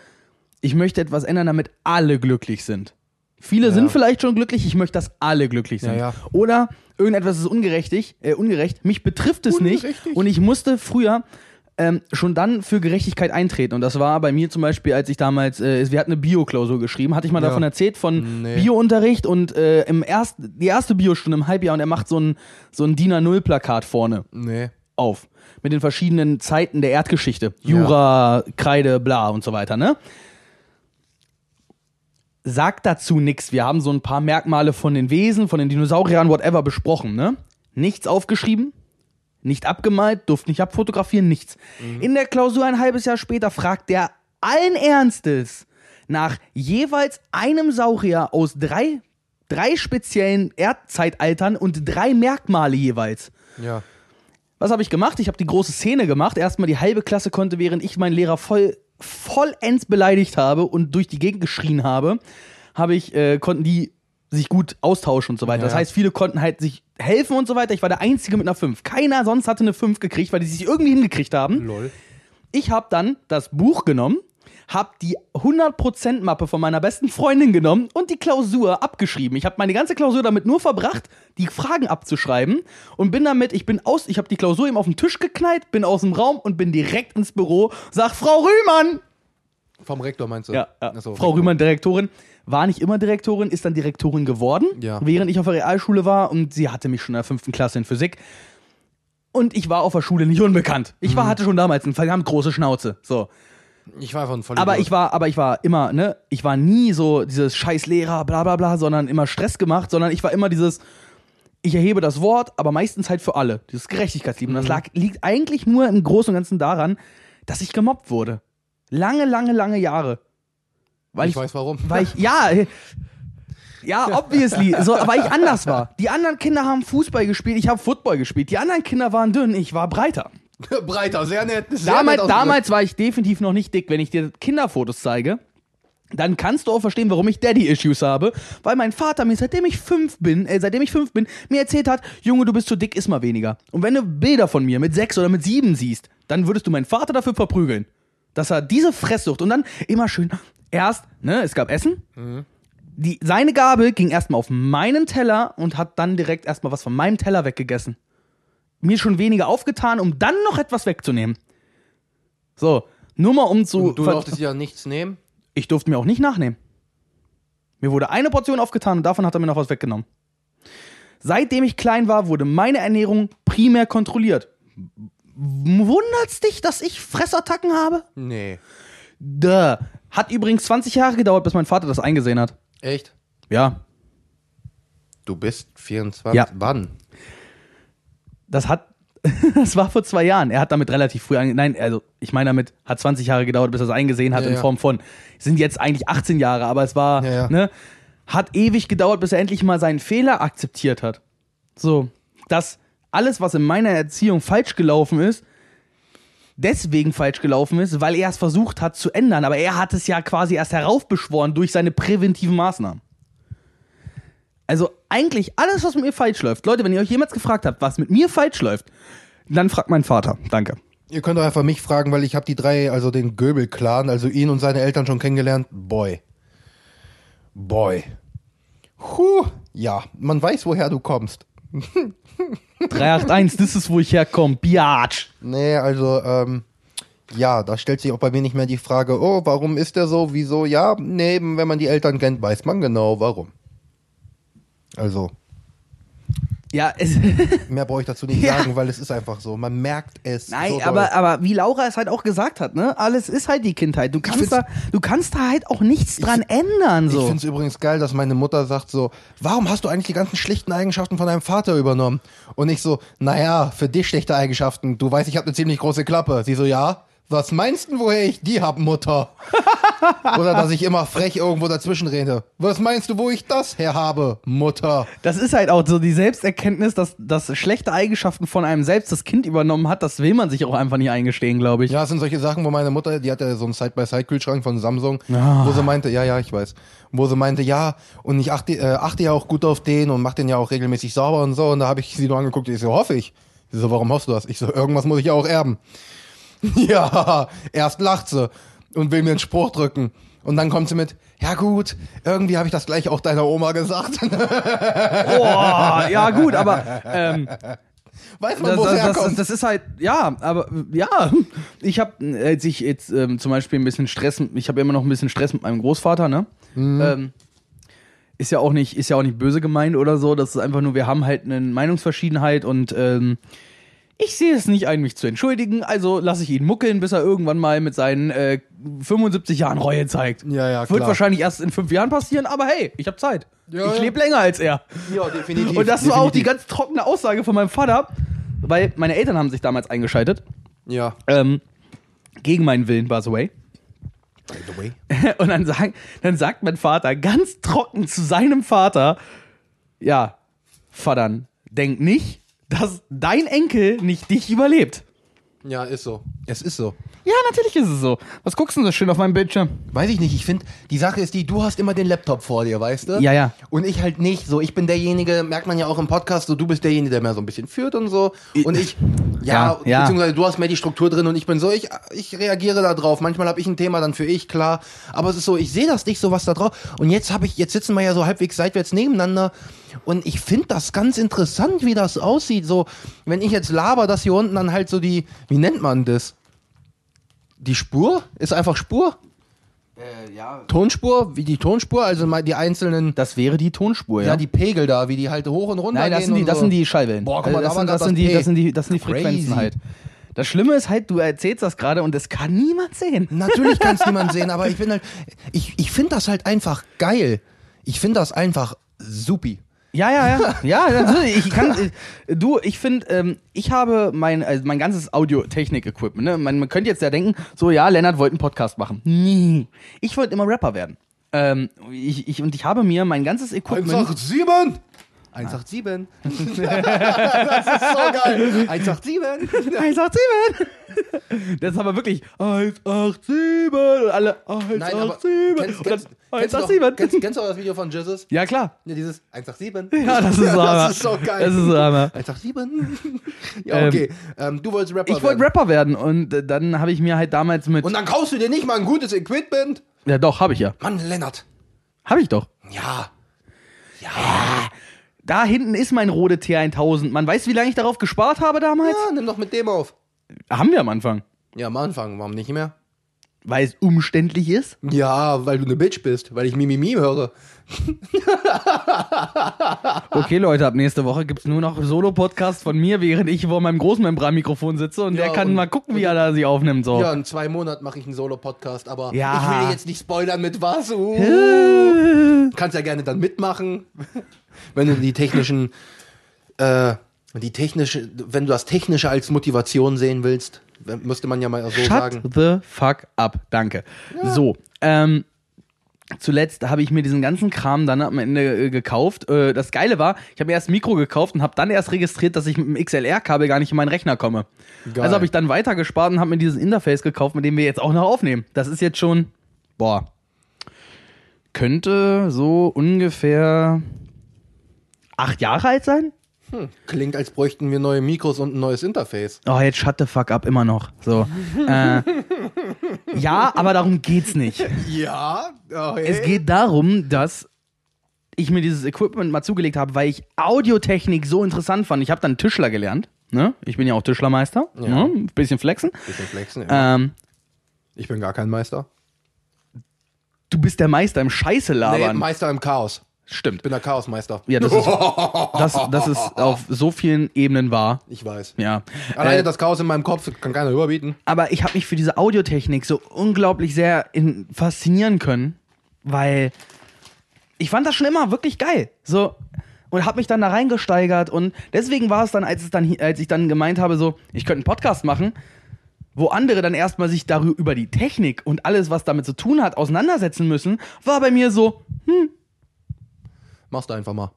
ich möchte etwas ändern, damit alle glücklich sind. Viele Ja. sind vielleicht schon glücklich, ich möchte, dass alle glücklich sind. Ja, ja. Oder irgendetwas ist ungerechtig, äh, ungerecht, mich betrifft es nicht und ich musste früher ähm, schon dann für Gerechtigkeit eintreten. Und das war bei mir zum Beispiel, als ich damals, äh, wir hatten eine Bio-Klausur geschrieben, hatte ich mal Ja. davon erzählt, von Nee. Bio-Unterricht und äh, im ersten, die erste Biostunde im Halbjahr und er macht so ein, so ein DIN A0-Plakat vorne Nee. auf. Mit den verschiedenen Zeiten der Erdgeschichte. Jura, Kreide, bla und so weiter, ne? Sagt dazu nichts. Wir haben so ein paar Merkmale von den Wesen, von den Dinosauriern, whatever besprochen, ne? Nichts aufgeschrieben, nicht abgemalt, durfte nicht abfotografieren, nichts. In der Klausur ein halbes Jahr später fragt der allen Ernstes nach jeweils einem Saurier aus drei, drei speziellen Erdzeitaltern und drei Merkmale jeweils. Ja. Was habe ich gemacht? Ich habe die große Szene gemacht. Erstmal die halbe Klasse konnte, während ich meinen Lehrer voll vollends beleidigt habe und durch die Gegend geschrien habe, habe ich äh, konnten die sich gut austauschen und so weiter. Ja. Das heißt, viele konnten halt sich helfen und so weiter. Ich war der einzige mit einer 5. Keiner sonst hatte eine 5 gekriegt, weil die sich irgendwie hingekriegt haben. Lol. Ich habe dann das Buch genommen, habe die 100% Mappe von meiner besten Freundin genommen und die Klausur abgeschrieben. Ich habe meine ganze Klausur damit nur verbracht, die Fragen abzuschreiben und bin damit, ich bin aus, ich habe die Klausur eben auf den Tisch geknallt, bin aus dem Raum und bin direkt ins Büro, sag Frau Rühmann, Vom Rektor meinst du? ja, ja. So, Frau Rühmann Direktorin, war nicht immer Direktorin, ist dann Direktorin geworden, Ja. während ich auf der Realschule war und sie hatte mich schon in der fünften Klasse in Physik. Und ich war auf der Schule nicht unbekannt. Ich Mhm. war, hatte schon damals eine verdammt große Schnauze. So. Ich war ein Vollidiot. Aber ich war, aber ich war immer, ne, ich war nie so dieses scheiß Lehrer, bla bla bla, sondern immer Stress gemacht, sondern ich war immer dieses, ich erhebe das Wort, aber meistens halt für alle. Dieses Gerechtigkeitslieben. Mhm. das lag, liegt eigentlich nur im Großen und Ganzen daran, dass ich gemobbt wurde. Lange, lange, lange Jahre. Weil ich weiß warum. weil ich, ja, [laughs] ja, obviously, so, weil ich anders war. Die anderen Kinder haben Fußball gespielt, ich habe Football gespielt. Die anderen Kinder waren dünn, ich war breiter. [laughs] Breiter, sehr nett. Sehr Damals, nett damals war ich definitiv noch nicht dick. Wenn ich dir Kinderfotos zeige, dann kannst du auch verstehen, warum ich Daddy-Issues habe. Weil mein Vater mir, seitdem ich fünf bin, äh, seitdem ich fünf bin, mir erzählt hat, Junge, du bist zu dick, iss mal weniger. Und wenn du Bilder von mir mit sechs oder mit sieben siehst, dann würdest du meinen Vater dafür verprügeln. Dass er diese Fresssucht und dann immer schön, erst, ne, es gab Essen. Die, seine Gabel ging erstmal auf meinen Teller und hat dann direkt erstmal was von meinem Teller weggegessen mir schon weniger aufgetan, um dann noch etwas wegzunehmen. So, nur mal um zu. Du ver- durftest ja nichts nehmen. ich durfte mir auch nicht nachnehmen. Mir wurde eine Portion aufgetan und davon hat er mir noch was weggenommen. Seitdem ich klein war, wurde meine Ernährung primär kontrolliert. Wundert's dich, dass ich Fressattacken habe? Nee. Duh. Hat übrigens 20 Jahre gedauert, bis mein Vater das eingesehen hat. Echt? Ja. Du bist 24. Ja. Wann? Das hat, [laughs] das war vor zwei Jahren. Er hat damit relativ früh, ange nein, also ich meine damit, hat 20 Jahre gedauert, bis er es eingesehen hat Ja, in ja. Form von, sind jetzt eigentlich 18 Jahre, aber es war, Ja, ne, hat ewig gedauert, bis er endlich mal seinen Fehler akzeptiert hat. So, dass alles, was in meiner Erziehung falsch gelaufen ist, deswegen falsch gelaufen ist, weil er es versucht hat zu ändern. Aber er hat es ja quasi erst heraufbeschworen durch seine präventiven Maßnahmen. Also eigentlich alles, was mit mir falsch läuft. Leute, wenn ihr euch jemals gefragt habt, was mit mir falsch läuft, dann fragt meinen Vater. Danke. Ihr könnt doch einfach mich fragen, weil ich habe die drei, also den Göbel-Clan, also ihn und seine Eltern schon kennengelernt. Boy. Boy. Huh. Ja, man weiß, woher du kommst. [laughs] 381, das ist, wo ich herkomme. Biatch. Nee, also, ähm, ja, da stellt sich auch bei mir nicht mehr die Frage, oh, warum ist der so, wieso? Ja, nee, wenn man die Eltern kennt, weiß man genau, warum. Also, Ja, es, [laughs] mehr brauche ich dazu nicht Ja. sagen, weil es ist einfach so. Man merkt es. nein, so aber, aber wie Laura es halt auch gesagt hat, ne? Alles ist halt die Kindheit. Du kannst, da, du kannst da halt auch nichts dran ändern. Ich So. finde es übrigens geil, dass meine Mutter sagt so, warum hast du eigentlich die ganzen schlechten Eigenschaften von deinem Vater übernommen? Und ich so, naja, für dich schlechte Eigenschaften. Du weißt, ich habe eine ziemlich große Klappe. Sie so, ja. Was meinst du, woher ich die hab, Mutter? [laughs] Oder dass ich immer frech irgendwo dazwischen rede. Was meinst du, wo ich das her habe, Mutter? Das ist halt auch so die Selbsterkenntnis, dass, dass schlechte Eigenschaften von einem selbst das Kind übernommen hat. Das will man sich auch einfach nicht eingestehen, glaube ich. Ja, es sind solche Sachen, wo meine Mutter, die hatte so einen Side-by-Side-Kühlschrank von Samsung, Ah. wo sie meinte, ja, ja, ich weiß, wo sie meinte, ja, und ich achte, äh, achte ja auch gut auf den und mach den ja auch regelmäßig sauber und so. Und da habe ich sie nur angeguckt, ich so, hoffe ich. Sie so, warum hoffst du das? Ich so, irgendwas muss ich ja auch erben. [laughs] ja, erst lacht sie und will mir einen Spruch drücken. Und dann kommt sie mit, ja gut, irgendwie habe ich das gleich auch deiner Oma gesagt. [laughs] Boah, ja gut, aber ähm, Weiß man, das, wo das, das, herkommt. das ist halt, ja, aber ja, ich habe, als ich jetzt ähm, zum Beispiel ein bisschen Stress, ich habe immer noch ein bisschen Stress mit meinem Großvater, ne? Ähm, ist ja auch nicht, ist ja auch nicht böse gemeint oder so. Das ist einfach nur, wir haben halt eine Meinungsverschiedenheit und ähm, ich sehe es nicht ein, mich zu entschuldigen, also lasse ich ihn muckeln, bis er irgendwann mal mit seinen äh, 75 Jahren Reue zeigt. Ja, ja, Wird klar. wahrscheinlich erst in fünf Jahren passieren, aber hey, ich habe Zeit. Ja, ich ja. lebe länger als er. ja, definitiv. Und das war auch die definitiv. ganz trockene Aussage von meinem Vater, weil meine Eltern haben sich damals eingeschaltet. Ja. Ähm, gegen meinen Willen, by the way. By the way. [laughs] Und dann, sag, dann sagt mein Vater ganz trocken zu seinem Vater: Ja, Vatern, denk nicht, dass dein Enkel nicht dich überlebt. Ja, ist so. Es ist so. Ja, natürlich ist es so. Was guckst du denn so schön auf meinem Bildschirm? Weiß ich nicht, ich finde, die Sache ist die, du hast immer den Laptop vor dir, weißt du? Ja, ja. Und ich halt nicht. So, ich bin derjenige, merkt man ja auch im Podcast, so du bist derjenige, der mehr so ein bisschen führt und so. Und ich, ja, Ja, ja. beziehungsweise du hast mehr die Struktur drin und ich bin so, ich, ich reagiere da drauf. Manchmal habe ich ein Thema dann für ich, klar. Aber es ist so, ich sehe das nicht so was da drauf. Und jetzt habe ich, jetzt sitzen wir ja so halbwegs seitwärts nebeneinander. Und ich finde das ganz interessant, wie das aussieht. So, wenn ich jetzt laber, dass hier unten dann halt so die, wie nennt man das? Die Spur? Ist einfach Spur? ja. Tonspur, wie die Tonspur, also mal die einzelnen, Das wäre die Tonspur, ja. ja, die Pegel da, wie die halt hoch und runter Nein, das gehen sind die, und das so. sind die Schallwellen. Boah, guck mal, das, da war sind, das, sind das die, das, sind die, das sind die Crazy. Frequenzen halt. Das Schlimme ist halt, du erzählst das gerade und das kann niemand sehen. [laughs] Natürlich kann es niemand sehen, aber ich bin halt, ich, ich finde das halt einfach geil. Ich finde das einfach supi. Ja, ja, [laughs] ja. Ja, natürlich. Ich kann, äh, du, ich finde, ähm, ich habe mein, also mein ganzes Audiotechnik-Equipment. Ne? Man, man könnte jetzt ja denken, so, ja, Lennart wollte einen Podcast machen. Nie. Ich wollte immer Rapper werden. Ähm, ich, ich, und ich habe mir mein ganzes Equipment. 187! 187. [laughs] das ist so geil. 187. 187! Das ist aber wirklich 187 und alle 187 Nein, kennst, kennst, kennst, du noch, 187. kennst, kennst du auch das Video von Jesus? Ja, klar. Ja, dieses 187. Ja, das ist [laughs] so Hammer. Das ist so geil. Das ist so Hammer. 187. [laughs] ja, okay. Ähm, du wolltest Rapper Ich wollte werden. Rapper werden und äh, dann habe ich mir halt damals mit. Und dann kaufst du dir nicht mal ein gutes Equipment? ja, doch, habe ich ja. Mann, Lennart. Habe ich doch. Ja. Ja. Da hinten ist mein Rode T1000. Man weiß, wie lange ich darauf gespart habe damals? Ja, nimm doch mit dem auf. Haben wir am Anfang. Ja, am Anfang, warum nicht mehr? Weil es umständlich ist. Ja, weil du eine Bitch bist, weil ich Mimimi höre. [laughs] Okay, Leute, ab nächste Woche gibt es nur noch Solo-Podcast von mir, während ich vor meinem Großmembranmikrofon sitze und Ja, der kann und- mal gucken, wie er da sich aufnimmt. So. Ja, in zwei Monaten mache ich einen Solo-Podcast, aber. Ja. ich will jetzt nicht spoilern mit was. Uh. [laughs] Kannst ja gerne dann mitmachen. Wenn du die technischen, äh, die technische, wenn du das Technische als Motivation sehen willst, müsste man ja mal so Shut sagen. the fuck up. Danke. So, ähm, zuletzt habe ich mir diesen ganzen Kram dann am Ende äh, gekauft. Äh, das Geile war, ich habe mir erst ein Mikro gekauft und habe dann erst registriert, dass ich mit dem XLR-Kabel gar nicht in meinen Rechner komme. Geil. Also habe ich dann weitergespart und habe mir dieses Interface gekauft, mit dem wir jetzt auch noch aufnehmen. Das ist jetzt schon, boah, könnte so ungefähr acht Jahre alt sein? Klingt, als bräuchten wir neue Mikros und ein neues Interface. Oh, jetzt shut the fuck up, immer noch. So. [laughs] äh, ja, aber darum geht's nicht. Ja, oh, Es geht darum, dass ich mir dieses Equipment mal zugelegt habe, weil ich Audiotechnik so interessant fand. Ich habe dann Tischler gelernt. Ne? Ich bin ja auch Tischlermeister. Ja. Ne? Ein bisschen flexen. Bisschen flexen, ja. Ähm, Ich bin gar kein Meister. du bist der Meister im Scheiße Nee. Meister im Chaos. Stimmt. Ich bin der Chaosmeister. Ja, das ist, [laughs] das, das ist auf so vielen Ebenen wahr. Ich weiß. Ja. Alleine Äh, das Chaos in meinem Kopf kann keiner überbieten. aber ich habe mich für diese Audiotechnik so unglaublich sehr in, faszinieren können, weil ich fand das schon immer wirklich geil. So und habe mich dann da reingesteigert und deswegen war es dann, als es dann, als ich dann gemeint habe, so ich könnte einen Podcast machen, wo andere dann erstmal sich darüber über die Technik und alles, was damit zu tun hat, auseinandersetzen müssen, war bei mir so, Machst du einfach mal.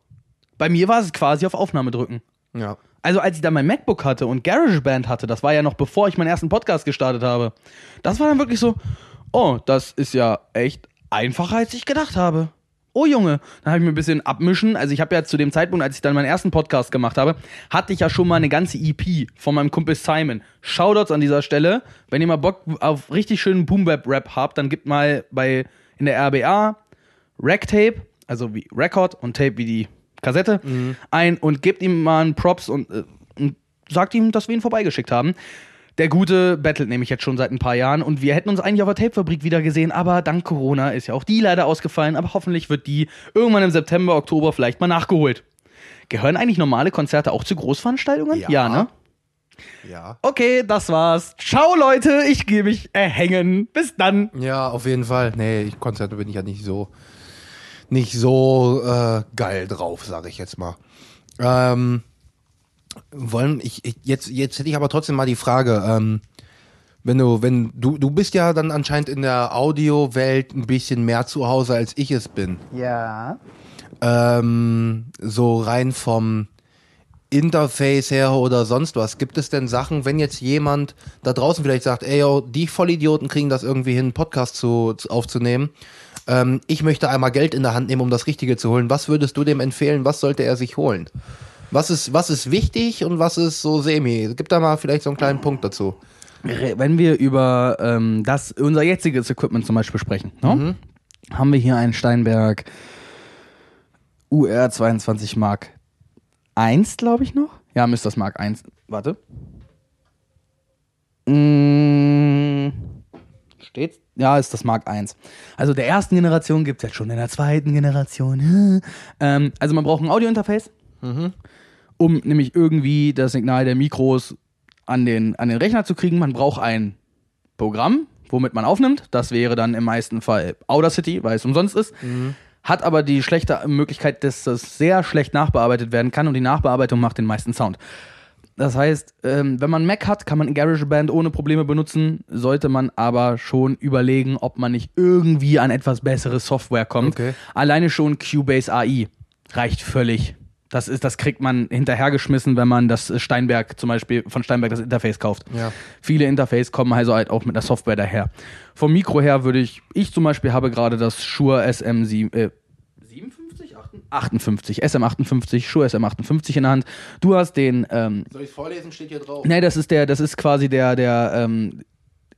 bei mir war es quasi auf Aufnahme drücken. Ja. Also als ich dann mein MacBook hatte und GarageBand hatte, das war ja noch bevor ich meinen ersten Podcast gestartet habe, das war dann wirklich so, oh, das ist ja echt einfacher, als ich gedacht habe. Oh Junge, dann habe ich mir ein bisschen abmischen. Also ich habe ja zu dem Zeitpunkt, als ich dann meinen ersten Podcast gemacht habe, hatte ich ja schon mal eine ganze EP von meinem Kumpel Simon. Shoutouts an dieser Stelle. Wenn ihr mal Bock auf richtig schönen Boom-Bap-Rap habt, dann gebt mal bei in der RBA Rack-Tape, also wie Record und Tape wie die Kassette, ein und gebt ihm mal einen Props und, äh, und sagt ihm, dass wir ihn vorbeigeschickt haben. Der Gute battelt nämlich jetzt schon seit ein paar Jahren und wir hätten uns eigentlich auf der Tapefabrik wieder gesehen, aber dank Corona ist ja auch die leider ausgefallen, aber hoffentlich wird die irgendwann im September, Oktober vielleicht mal nachgeholt. Gehören eigentlich normale Konzerte auch zu Großveranstaltungen? Ja. ne? Ja. Okay, das war's. Ciao Leute, ich gehe mich erhängen. Bis dann. Ja, auf jeden Fall. Nee, ich, Konzerte bin ich ja nicht so, nicht so äh, geil drauf, sage ich jetzt mal. Ähm, wollen, ich, ich, jetzt, jetzt hätte ich aber trotzdem mal die Frage, ähm, wenn du, wenn du, du bist ja dann anscheinend in der Audiowelt ein bisschen mehr zu Hause, als ich es bin. Ja. Ähm, so rein vom Interface her oder sonst was. Gibt es denn Sachen, wenn jetzt jemand da draußen vielleicht sagt, ey, yo, die Vollidioten kriegen das irgendwie hin, einen Podcast zu, zu, aufzunehmen. Ähm, ich möchte einmal Geld in der Hand nehmen, um das Richtige zu holen. Was würdest du dem empfehlen? Was sollte er sich holen? Was ist, was ist wichtig und was ist so semi? Gib da mal vielleicht so einen kleinen Punkt dazu. Wenn wir über ähm, das, unser jetziges Equipment zum Beispiel sprechen, ne? haben wir hier einen Steinberg UR 22 Mark 1, glaube ich noch. Ja, müsste das Mark 1. Warte. Mm, steht's? Ja, ist das Mark 1. Also der ersten Generation gibt es jetzt schon in der zweiten Generation. [laughs] ähm, also man braucht ein Audiointerface, um nämlich irgendwie das Signal der Mikros an den, an den Rechner zu kriegen. Man braucht ein Programm, womit man aufnimmt. Das wäre dann im meisten Fall Audacity, weil es umsonst ist. Hat aber die schlechte Möglichkeit, dass das sehr schlecht nachbearbeitet werden kann und die Nachbearbeitung macht den meisten Sound. Das heißt, ähm, wenn man Mac hat, kann man GarageBand ohne Probleme benutzen, sollte man aber schon überlegen, ob man nicht irgendwie an etwas bessere Software kommt. Okay. Alleine schon Cubase AI reicht völlig. Das, ist, das kriegt man hinterhergeschmissen, wenn man das Steinberg zum Beispiel von Steinberg das Interface kauft. Ja. Viele Interface kommen also halt auch mit der Software daher. Vom Mikro her würde ich, ich zum Beispiel habe gerade das Shure SM7, äh, 57? 58, SM58, Shure SM58 in der Hand. Du hast den, ähm, Soll ich es vorlesen? Steht hier drauf. nee, das ist der, das ist quasi der, der, ähm,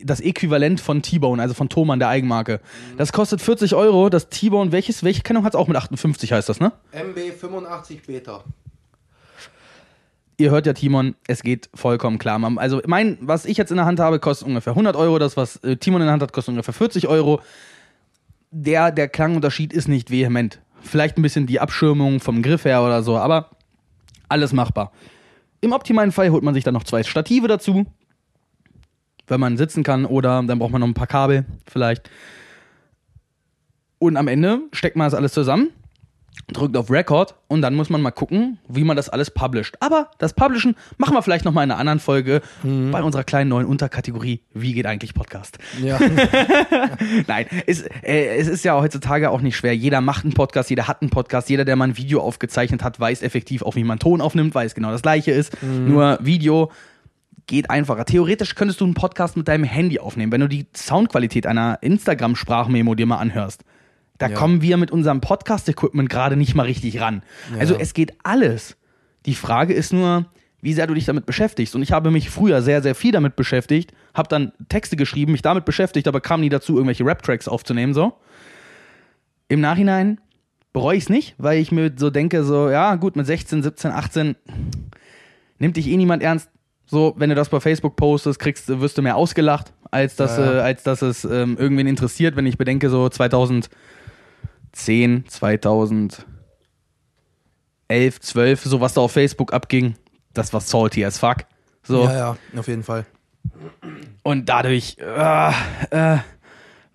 das Äquivalent von T-Bone, also von Thomann, der Eigenmarke. Das kostet 40 Euro. Das T-Bone, welches, welche Kennung hat es auch mit 58 heißt das, ne? MB 85 Beta. ihr hört ja Timon, es geht vollkommen klar. Man- Also mein, was ich jetzt in der Hand habe, kostet ungefähr 100 Euro. Das, was äh, Timon in der Hand hat, kostet ungefähr 40 Euro. Der, der Klangunterschied ist nicht vehement. Vielleicht ein bisschen die Abschirmung vom Griff her oder so, aber alles machbar. Im optimalen Fall holt man sich dann noch zwei Stative dazu, wenn man sitzen kann, oder dann braucht man noch ein paar Kabel vielleicht. Und am Ende steckt man das alles zusammen drückt auf Record und dann muss man mal gucken, wie man das alles publisht. Aber das Publishen machen wir vielleicht nochmal in einer anderen Folge bei unserer kleinen neuen Unterkategorie Wie geht eigentlich Podcast? Ja. [laughs] Nein, es, äh, es ist ja heutzutage auch nicht schwer. Jeder macht einen Podcast, jeder hat einen Podcast, jeder, der mal ein Video aufgezeichnet hat, weiß effektiv auch, wie man Ton aufnimmt, weil es genau das gleiche ist. Nur Video geht einfacher. Theoretisch könntest du einen Podcast mit deinem Handy aufnehmen, wenn du die Soundqualität einer Instagram-Sprachmemo dir mal anhörst. Da Ja. kommen wir mit unserem Podcast-Equipment gerade nicht mal richtig ran. Also es geht alles. Die Frage ist nur, wie sehr du dich damit beschäftigst. Und ich habe mich früher sehr, sehr viel damit beschäftigt, habe dann Texte geschrieben, mich damit beschäftigt, aber kam nie dazu, irgendwelche Rap-Tracks aufzunehmen. So. Im Nachhinein bereue ich es nicht, weil ich mir so denke, so, ja, gut, mit 16, 17, 18 nimmt dich eh niemand ernst. So, wenn du das bei Facebook postest, kriegst, wirst du mehr ausgelacht, als dass, Ja, ja. Äh, als dass es ähm, irgendwen interessiert, wenn ich bedenke, so 2010, 2011, 12, so was da auf Facebook abging, das war salty as fuck. So. ja, ja, auf jeden Fall. Und dadurch, äh, äh,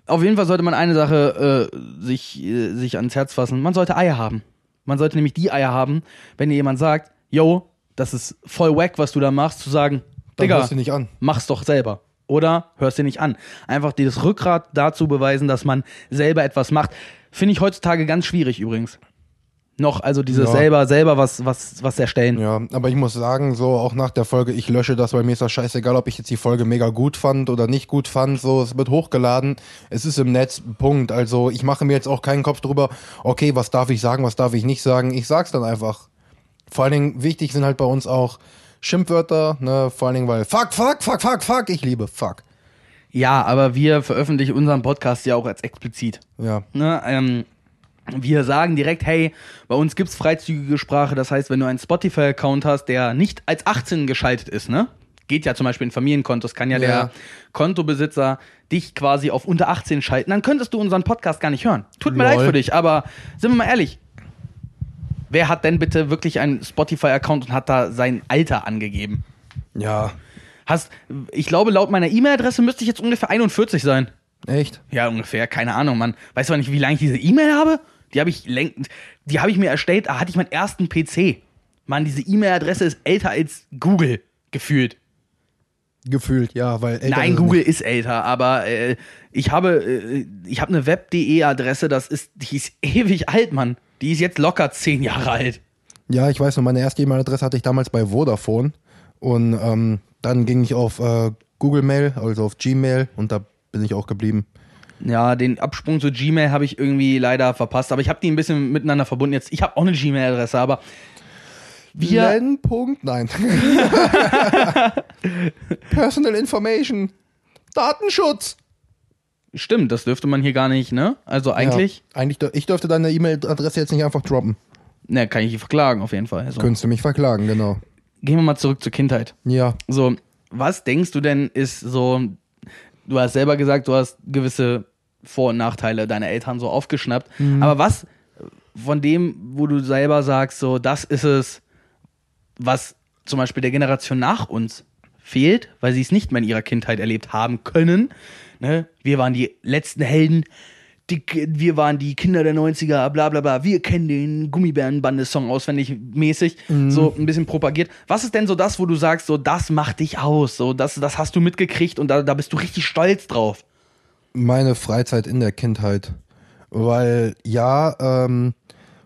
auf jeden Fall sollte man eine Sache äh, sich, äh, sich ans Herz fassen. Man sollte Eier haben. Man sollte nämlich die Eier haben, wenn dir jemand sagt, yo, das ist voll wack, was du da machst, zu sagen, Digga, hörst du nicht an. mach's doch selber. Oder hörst dir nicht an. Einfach dieses Rückgrat dazu beweisen, dass man selber etwas macht. Finde ich heutzutage ganz schwierig übrigens. Noch, also dieses Ja. selber, selber was, was, was erstellen. Ja, aber ich muss sagen, so auch nach der Folge, ich lösche das, weil mir ist das scheißegal, ob ich jetzt die Folge mega gut fand oder nicht gut fand. So, es wird hochgeladen, es ist im Netz, Punkt. Also ich mache mir jetzt auch keinen Kopf drüber, okay, was darf ich sagen, was darf ich nicht sagen. Ich sag's dann einfach. Vor allen Dingen wichtig sind halt bei uns auch Schimpfwörter, ne, vor allen Dingen, weil fuck, fuck, fuck, fuck, fuck, ich liebe fuck. Ja, aber wir veröffentlichen unseren Podcast ja auch als explizit. Ja. Ne, ähm, wir sagen direkt, hey, bei uns gibt's freizügige Sprache. Das heißt, wenn du einen Spotify-Account hast, der nicht als 18 geschaltet ist, ne? Geht ja zum Beispiel in Familienkontos, kann ja, Ja. der Kontobesitzer dich quasi auf unter 18 schalten, dann könntest du unseren Podcast gar nicht hören. Tut mir Lol. leid für dich, aber sind wir mal ehrlich. Wer hat denn bitte wirklich einen Spotify-Account und hat da sein Alter angegeben? Ja. Hast, ich glaube, laut meiner E-Mail-Adresse müsste ich jetzt ungefähr 41 sein. Echt? Ja, ungefähr, keine Ahnung, Mann. Weißt du nicht, wie lange ich diese E-Mail habe? Die habe ich, lenk- die habe ich mir erstellt, da hatte ich meinen ersten PC. Mann, diese E-Mail-Adresse ist älter als Google, gefühlt. Gefühlt, ja, weil älter Nein, Google nicht. ist älter, aber äh, ich habe, äh, ich habe eine Web.de-Adresse, das ist, die ist [laughs] ewig alt, Mann. Die ist jetzt locker zehn Jahre alt. Ja, ich weiß noch, meine erste E-Mail-Adresse hatte ich damals bei Vodafone. Und ähm, dann ging ich auf äh, Google Mail, also auf Gmail, und da bin ich auch geblieben. Ja, den Absprung zu Gmail habe ich irgendwie leider verpasst, aber ich habe die ein bisschen miteinander verbunden. Jetzt, ich habe auch eine Gmail-Adresse, aber wir, Len. Punkt, nein. [laughs] Personal Information. Datenschutz. stimmt, das dürfte man hier gar nicht, ne? Also eigentlich, Ja, eigentlich, ich dürfte deine E-Mail-Adresse jetzt nicht einfach droppen. ne, kann ich verklagen auf jeden Fall. Also, Könntest du mich verklagen, genau. Gehen wir mal zurück zur Kindheit. Ja. So, was denkst du denn ist so, du hast selber gesagt, du hast gewisse Vor- und Nachteile deiner Eltern so aufgeschnappt, aber was von dem, wo du selber sagst, so, das ist es, was zum Beispiel der Generation nach uns fehlt, weil sie es nicht mehr in ihrer Kindheit erlebt haben können. Ne? Wir waren die letzten Helden, die, wir waren die Kinder der 90er, bla bla bla. Wir kennen den Gummibärenbande-Song auswendig mäßig, so ein bisschen propagiert. Was ist denn so das, wo du sagst, so das macht dich aus, so das, das hast du mitgekriegt und da, da bist du richtig stolz drauf? Meine Freizeit in der Kindheit. Weil, ja, ähm,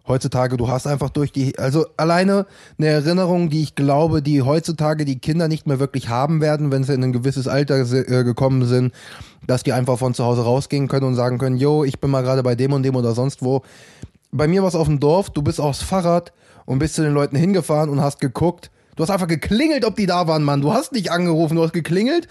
heutzutage, du hast einfach durch die, also alleine eine Erinnerung, die ich glaube, die heutzutage die Kinder nicht mehr wirklich haben werden, wenn sie in ein gewisses Alter äh, gekommen sind, dass die einfach von zu Hause rausgehen können und sagen können, yo, ich bin mal gerade bei dem und dem oder sonst wo. Bei mir war es auf dem Dorf, du bist aufs Fahrrad und bist zu den Leuten hingefahren und hast geguckt. Du hast einfach geklingelt, ob die da waren, Mann. Du hast nicht angerufen, du hast geklingelt.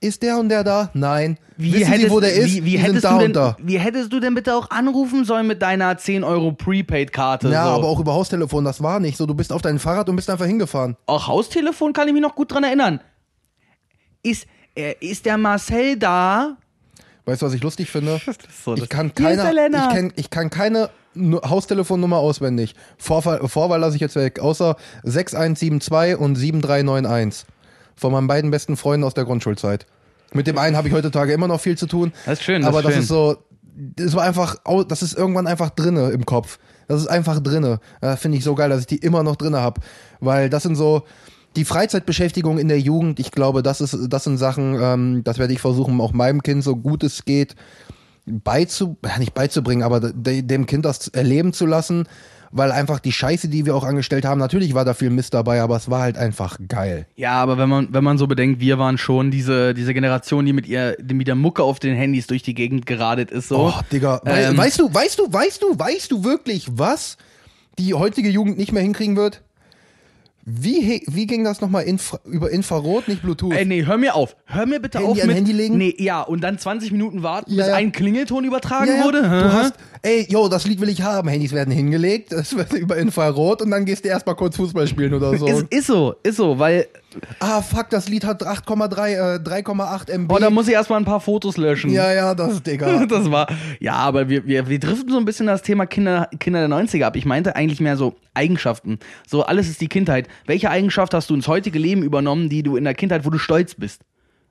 Ist der und der da? Nein. Wissen Sie, wo der ist? Wie, wie, hättest da du denn, da. wie hättest du denn bitte auch anrufen sollen mit deiner 10 Euro Prepaid-Karte? Ja, so? aber auch über Haustelefon, das war nicht so. Du bist auf dein Fahrrad und bist einfach hingefahren. Auch Haustelefon kann ich mich noch gut dran erinnern. Ist, äh, ist der Marcel da? Weißt du, was ich lustig finde? [laughs] So, Ich kann keine, ich, kenn, ich kann keine Nu- Haustelefonnummer auswendig. Vorwahl, Vorwahl lasse ich jetzt weg, außer 6172 und 7391. Von meinen beiden besten Freunden aus der Grundschulzeit. Mit dem einen habe ich heutzutage immer noch viel zu tun. Das ist schön, das aber ist das schön. ist so, das war einfach, das ist irgendwann einfach drinne im Kopf. Das ist einfach drinne. Äh, Finde ich so geil, dass ich die immer noch drinne habe. Weil das sind so die Freizeitbeschäftigung in der Jugend. Ich glaube, das ist, das sind Sachen, ähm, das werde ich versuchen, auch meinem Kind so gut es geht beizu, nicht beizubringen, aber de, dem Kind das erleben zu lassen, weil einfach die Scheiße, die wir auch angestellt haben, natürlich war da viel Mist dabei, aber es war halt einfach geil. Ja, aber wenn man, wenn man so bedenkt, wir waren schon diese, diese Generation, die mit ihr, die mit der Mucke auf den Handys durch die Gegend geradet ist, so. Oh, Digga, Ähm, weißt du, weißt du, weißt du, weißt du wirklich, was die heutige Jugend nicht mehr hinkriegen wird? Wie, wie ging das nochmal Infra über Infrarot, nicht Bluetooth? Ey, nee, hör mir auf. Hör mir bitte Handy auf mit. Handy legen? Nee, ja, und dann 20 Minuten warten, Ja, bis ja. ein Klingelton übertragen Ja, wurde. Du hast, ey, yo, das Lied will ich haben. Handys werden hingelegt, [laughs] es wird über Infrarot und dann gehst du erstmal kurz Fußball spielen oder so. Ist, ist so, ist so, weil. Ah, fuck, das Lied hat 8,3, äh, 3,8 MB. Oh, da muss ich erstmal ein paar Fotos löschen. ja, ja, das, Digga. [laughs] Das war, ja, aber wir, wir, wir driften so ein bisschen das Thema Kinder, Kinder der 90er ab. Ich meinte eigentlich mehr so Eigenschaften. So, alles ist die Kindheit. Welche Eigenschaft hast du ins heutige Leben übernommen, die du in der Kindheit, wo du stolz bist?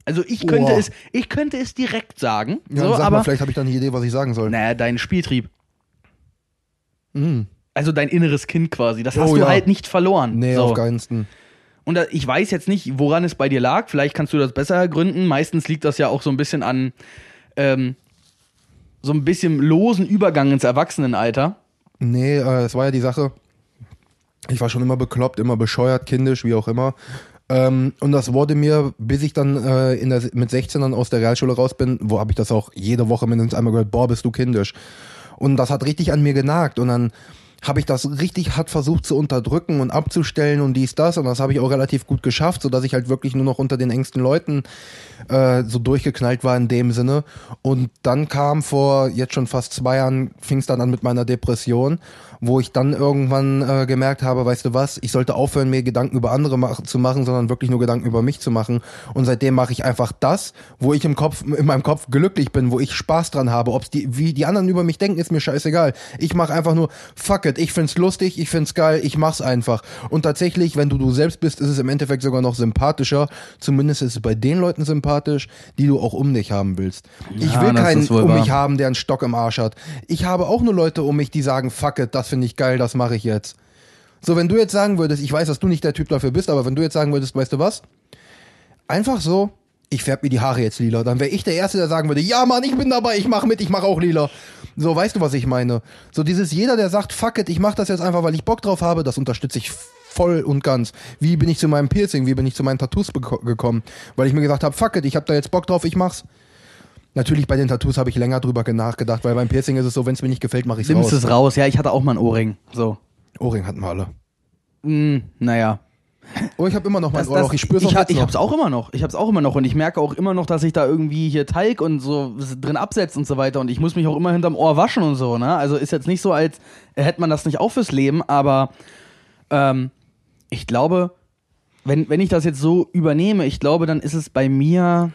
Also ich könnte Boah. es, ich könnte es direkt sagen. Ja, so, sag aber mal, vielleicht habe ich da eine Idee, was ich sagen soll. naja, dein Spieltrieb. Mhm. Also dein inneres Kind quasi. Das hast Oh, du ja. halt nicht verloren. Nee, so. auf keinen Fall. Und ich weiß jetzt nicht, woran es bei dir lag. Vielleicht kannst du das besser ergründen. Meistens liegt das ja auch so ein bisschen an ähm, so ein bisschen losen Übergang ins Erwachsenenalter. Nee, äh, es war ja die Sache. Ich war schon immer bekloppt, immer bescheuert, kindisch, wie auch immer. Ähm, und das wurde mir, bis ich dann äh, der, mit 16 dann aus der Realschule raus bin, wo habe ich das auch jede Woche mindestens einmal gehört, boah, bist du kindisch. Und das hat richtig an mir genagt. Und dann habe ich das richtig hart versucht zu unterdrücken und abzustellen und dies, das. Und das habe ich auch relativ gut geschafft, sodass ich halt wirklich nur noch unter den engsten Leuten äh, so durchgeknallt war in dem Sinne. Und dann kam vor jetzt schon fast zwei Jahren, fing es dann an mit meiner Depression, wo ich dann irgendwann äh, gemerkt habe, weißt du was, ich sollte aufhören, mir Gedanken über andere mach zu machen, sondern wirklich nur Gedanken über mich zu machen. Und seitdem mache ich einfach das, wo ich im Kopf, in meinem Kopf glücklich bin, wo ich Spaß dran habe. Ob's die, wie die anderen über mich denken, ist mir scheißegal. Ich mache einfach nur, fuck it, ich find's lustig, ich find's geil, ich mach's einfach. Und tatsächlich, wenn du du selbst bist, ist es im Endeffekt sogar noch sympathischer. Zumindest ist es bei den Leuten sympathisch, die du auch um dich haben willst. ich Ja, will das keinen um wahr. mich haben, der einen Stock im Arsch hat. Ich habe auch nur Leute um mich, die sagen, fuck it, das finde ich geil, das mache ich jetzt. So, wenn du jetzt sagen würdest, ich weiß, dass du nicht der Typ dafür bist, aber wenn du jetzt sagen würdest, weißt du was? Einfach so, ich färb mir die Haare jetzt lila, dann wäre ich der Erste, der sagen würde, ja Mann, ich bin dabei, ich mache mit, ich mache auch lila. So, weißt du, was ich meine? So dieses jeder, der sagt, fuck it, ich mache das jetzt einfach, weil ich Bock drauf habe, das unterstütze ich voll und ganz. Wie bin ich zu meinem Piercing, wie bin ich zu meinen Tattoos gekommen? Weil ich mir gesagt habe, fuck it, ich habe da jetzt Bock drauf, ich mach's. Natürlich bei den Tattoos habe ich länger drüber nachgedacht, weil beim Piercing ist es so, wenn es mir nicht gefällt, mache ich es Nimmst raus. es raus. Ja, ich hatte auch mal einen Ohrring. So. Ohrring hatten wir alle. Hm, naja. Oh, ich habe immer noch mein Das, Ohrloch, ich spür's ich, auch ha- jetzt ich hab's auch immer noch. Ich hab's auch immer noch. Und ich merke auch immer noch, dass ich da irgendwie hier Talg und so drin absetzt und so weiter. Und ich muss mich auch immer hinterm Ohr waschen und so, ne? Also ist jetzt nicht so, als hätte man das nicht auch fürs Leben, aber ähm, ich glaube, wenn, wenn ich das jetzt so übernehme, ich glaube, dann ist es bei mir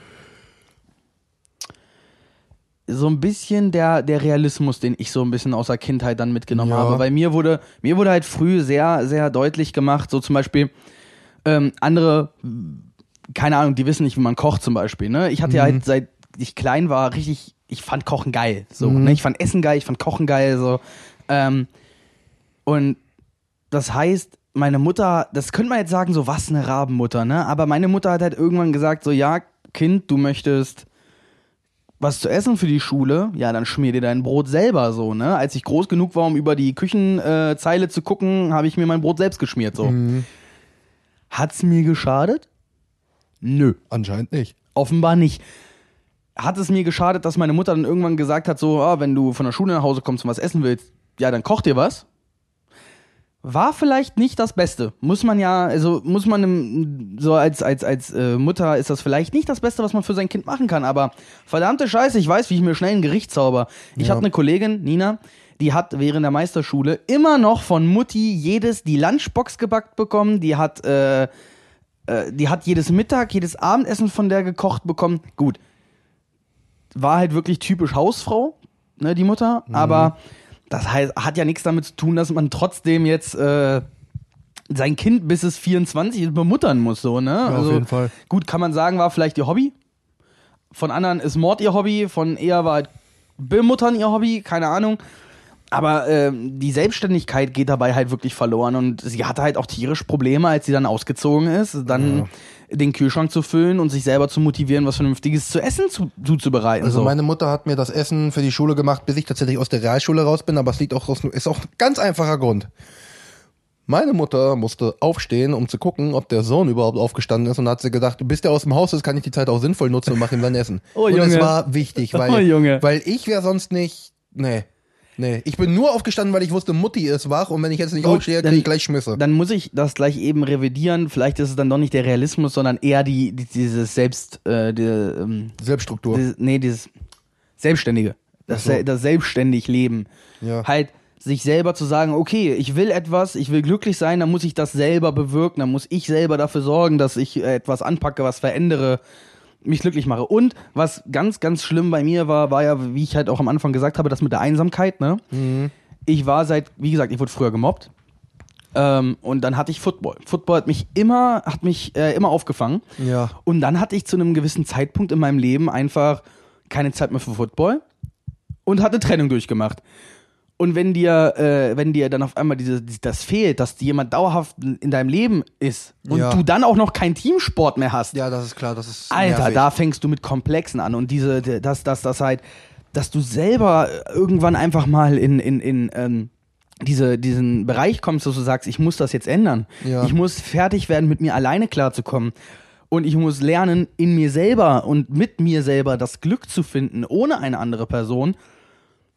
so ein bisschen der, der Realismus, den ich so ein bisschen aus der Kindheit dann mitgenommen Ja. habe. Weil mir wurde, mir wurde halt früh sehr, sehr deutlich gemacht, so zum Beispiel, ähm, andere, keine Ahnung, die wissen nicht, wie man kocht zum Beispiel. Ne? Ich hatte ja halt, seit ich klein war, richtig, ich fand Kochen geil. So, ne? Ich fand Essen geil, ich fand Kochen geil. So. Ähm, und das heißt, meine Mutter, das könnte man jetzt sagen, so was eine Rabenmutter, ne? Aber meine Mutter hat halt irgendwann gesagt, so ja, Kind, du möchtest was zu essen für die Schule, ja, dann schmier dir dein Brot selber so, ne? Als ich groß genug war, um über die Küchenzeile äh, zu gucken, habe ich mir mein Brot selbst geschmiert, so. Hat's mir geschadet? Nö. Anscheinend nicht. Offenbar nicht. Hat es mir geschadet, dass meine Mutter dann irgendwann gesagt hat, so, ah, wenn du von der Schule nach Hause kommst und was essen willst, ja, dann koch dir was. War vielleicht nicht das Beste. Muss man ja, also muss man im, so als, als, als äh, Mutter ist das vielleicht nicht das Beste, was man für sein Kind machen kann, aber verdammte Scheiße, ich weiß, wie ich mir schnell ein Gericht zauber. Ich Ja. hatte eine Kollegin, Nina, die hat während der Meisterschule immer noch von Mutti jedes die Lunchbox gebackt bekommen, die hat, äh, äh, die hat jedes Mittag, jedes Abendessen von der gekocht bekommen. Gut, war halt wirklich typisch Hausfrau, ne, die Mutter, aber das heißt, hat ja nichts damit zu tun, dass man trotzdem jetzt äh, sein Kind bis es 24 ist bemuttern muss, so, ne? auf jeden Fall. Gut, kann man sagen, war vielleicht ihr Hobby. Von anderen ist Mord ihr Hobby, von eher war halt bemuttern ihr Hobby, keine Ahnung. Aber ähm, die Selbstständigkeit geht dabei halt wirklich verloren und sie hatte halt auch tierisch Probleme, als sie dann ausgezogen ist, dann den Kühlschrank zu füllen und sich selber zu motivieren, was Vernünftiges zu essen zu, zuzubereiten. Also so. meine Mutter hat mir das Essen für die Schule gemacht, bis ich tatsächlich aus der Realschule raus bin, aber es liegt auch aus, ist auch ein ganz einfacher Grund. Meine Mutter musste aufstehen, um zu gucken, ob der Sohn überhaupt aufgestanden ist und hat sie gedacht, bis der aus dem Haus ist, kann ich die Zeit auch sinnvoll nutzen und mache ihm dann Essen. Oh, und Junge. es war wichtig, weil, [laughs] Oh, Junge. weil ich wäre sonst nicht, nee, nee. Ich bin nur aufgestanden, weil ich wusste, Mutti ist wach und wenn ich jetzt nicht Gut, aufstehe, dann- kriege ich gleich Schmisse. Dann muss ich das gleich eben revidieren. Vielleicht ist es dann doch nicht der Realismus, sondern eher die, die dieses Selbst, äh, die, ähm, Selbststruktur. dieses, nee, dieses Selbstständige. Das, so. Das selbstständig Leben. Ja. Halt sich selber zu sagen, okay, ich will etwas, ich will glücklich sein, dann muss ich das selber bewirken, dann muss ich selber dafür sorgen, dass ich etwas anpacke, was verändere, mich glücklich mache. Und was ganz, ganz schlimm bei mir war, war ja, wie ich halt auch am Anfang gesagt habe, das mit der Einsamkeit, ne? Ich war seit, wie gesagt, ich wurde früher gemobbt. Ähm, und dann hatte ich Football. Football hat mich immer, hat mich äh, immer aufgefangen. Ja. Und dann hatte ich zu einem gewissen Zeitpunkt in meinem Leben einfach keine Zeit mehr für Football und hatte Trennung durchgemacht. Und wenn dir, äh, wenn dir dann auf einmal diese, dies- das fehlt, dass jemand dauerhaft in deinem Leben ist und Ja. du dann auch noch keinen Teamsport mehr hast, Ja, das ist klar, das ist Alter, nervig. da fängst du mit Komplexen an und diese, dass das, das halt, dass du selber irgendwann einfach mal in, in, in ähm, diese, diesen Bereich kommst, dass du sagst, ich muss das jetzt ändern. Ja. Ich muss fertig werden, mit mir alleine klarzukommen. Und ich muss lernen, in mir selber und mit mir selber das Glück zu finden, ohne eine andere Person.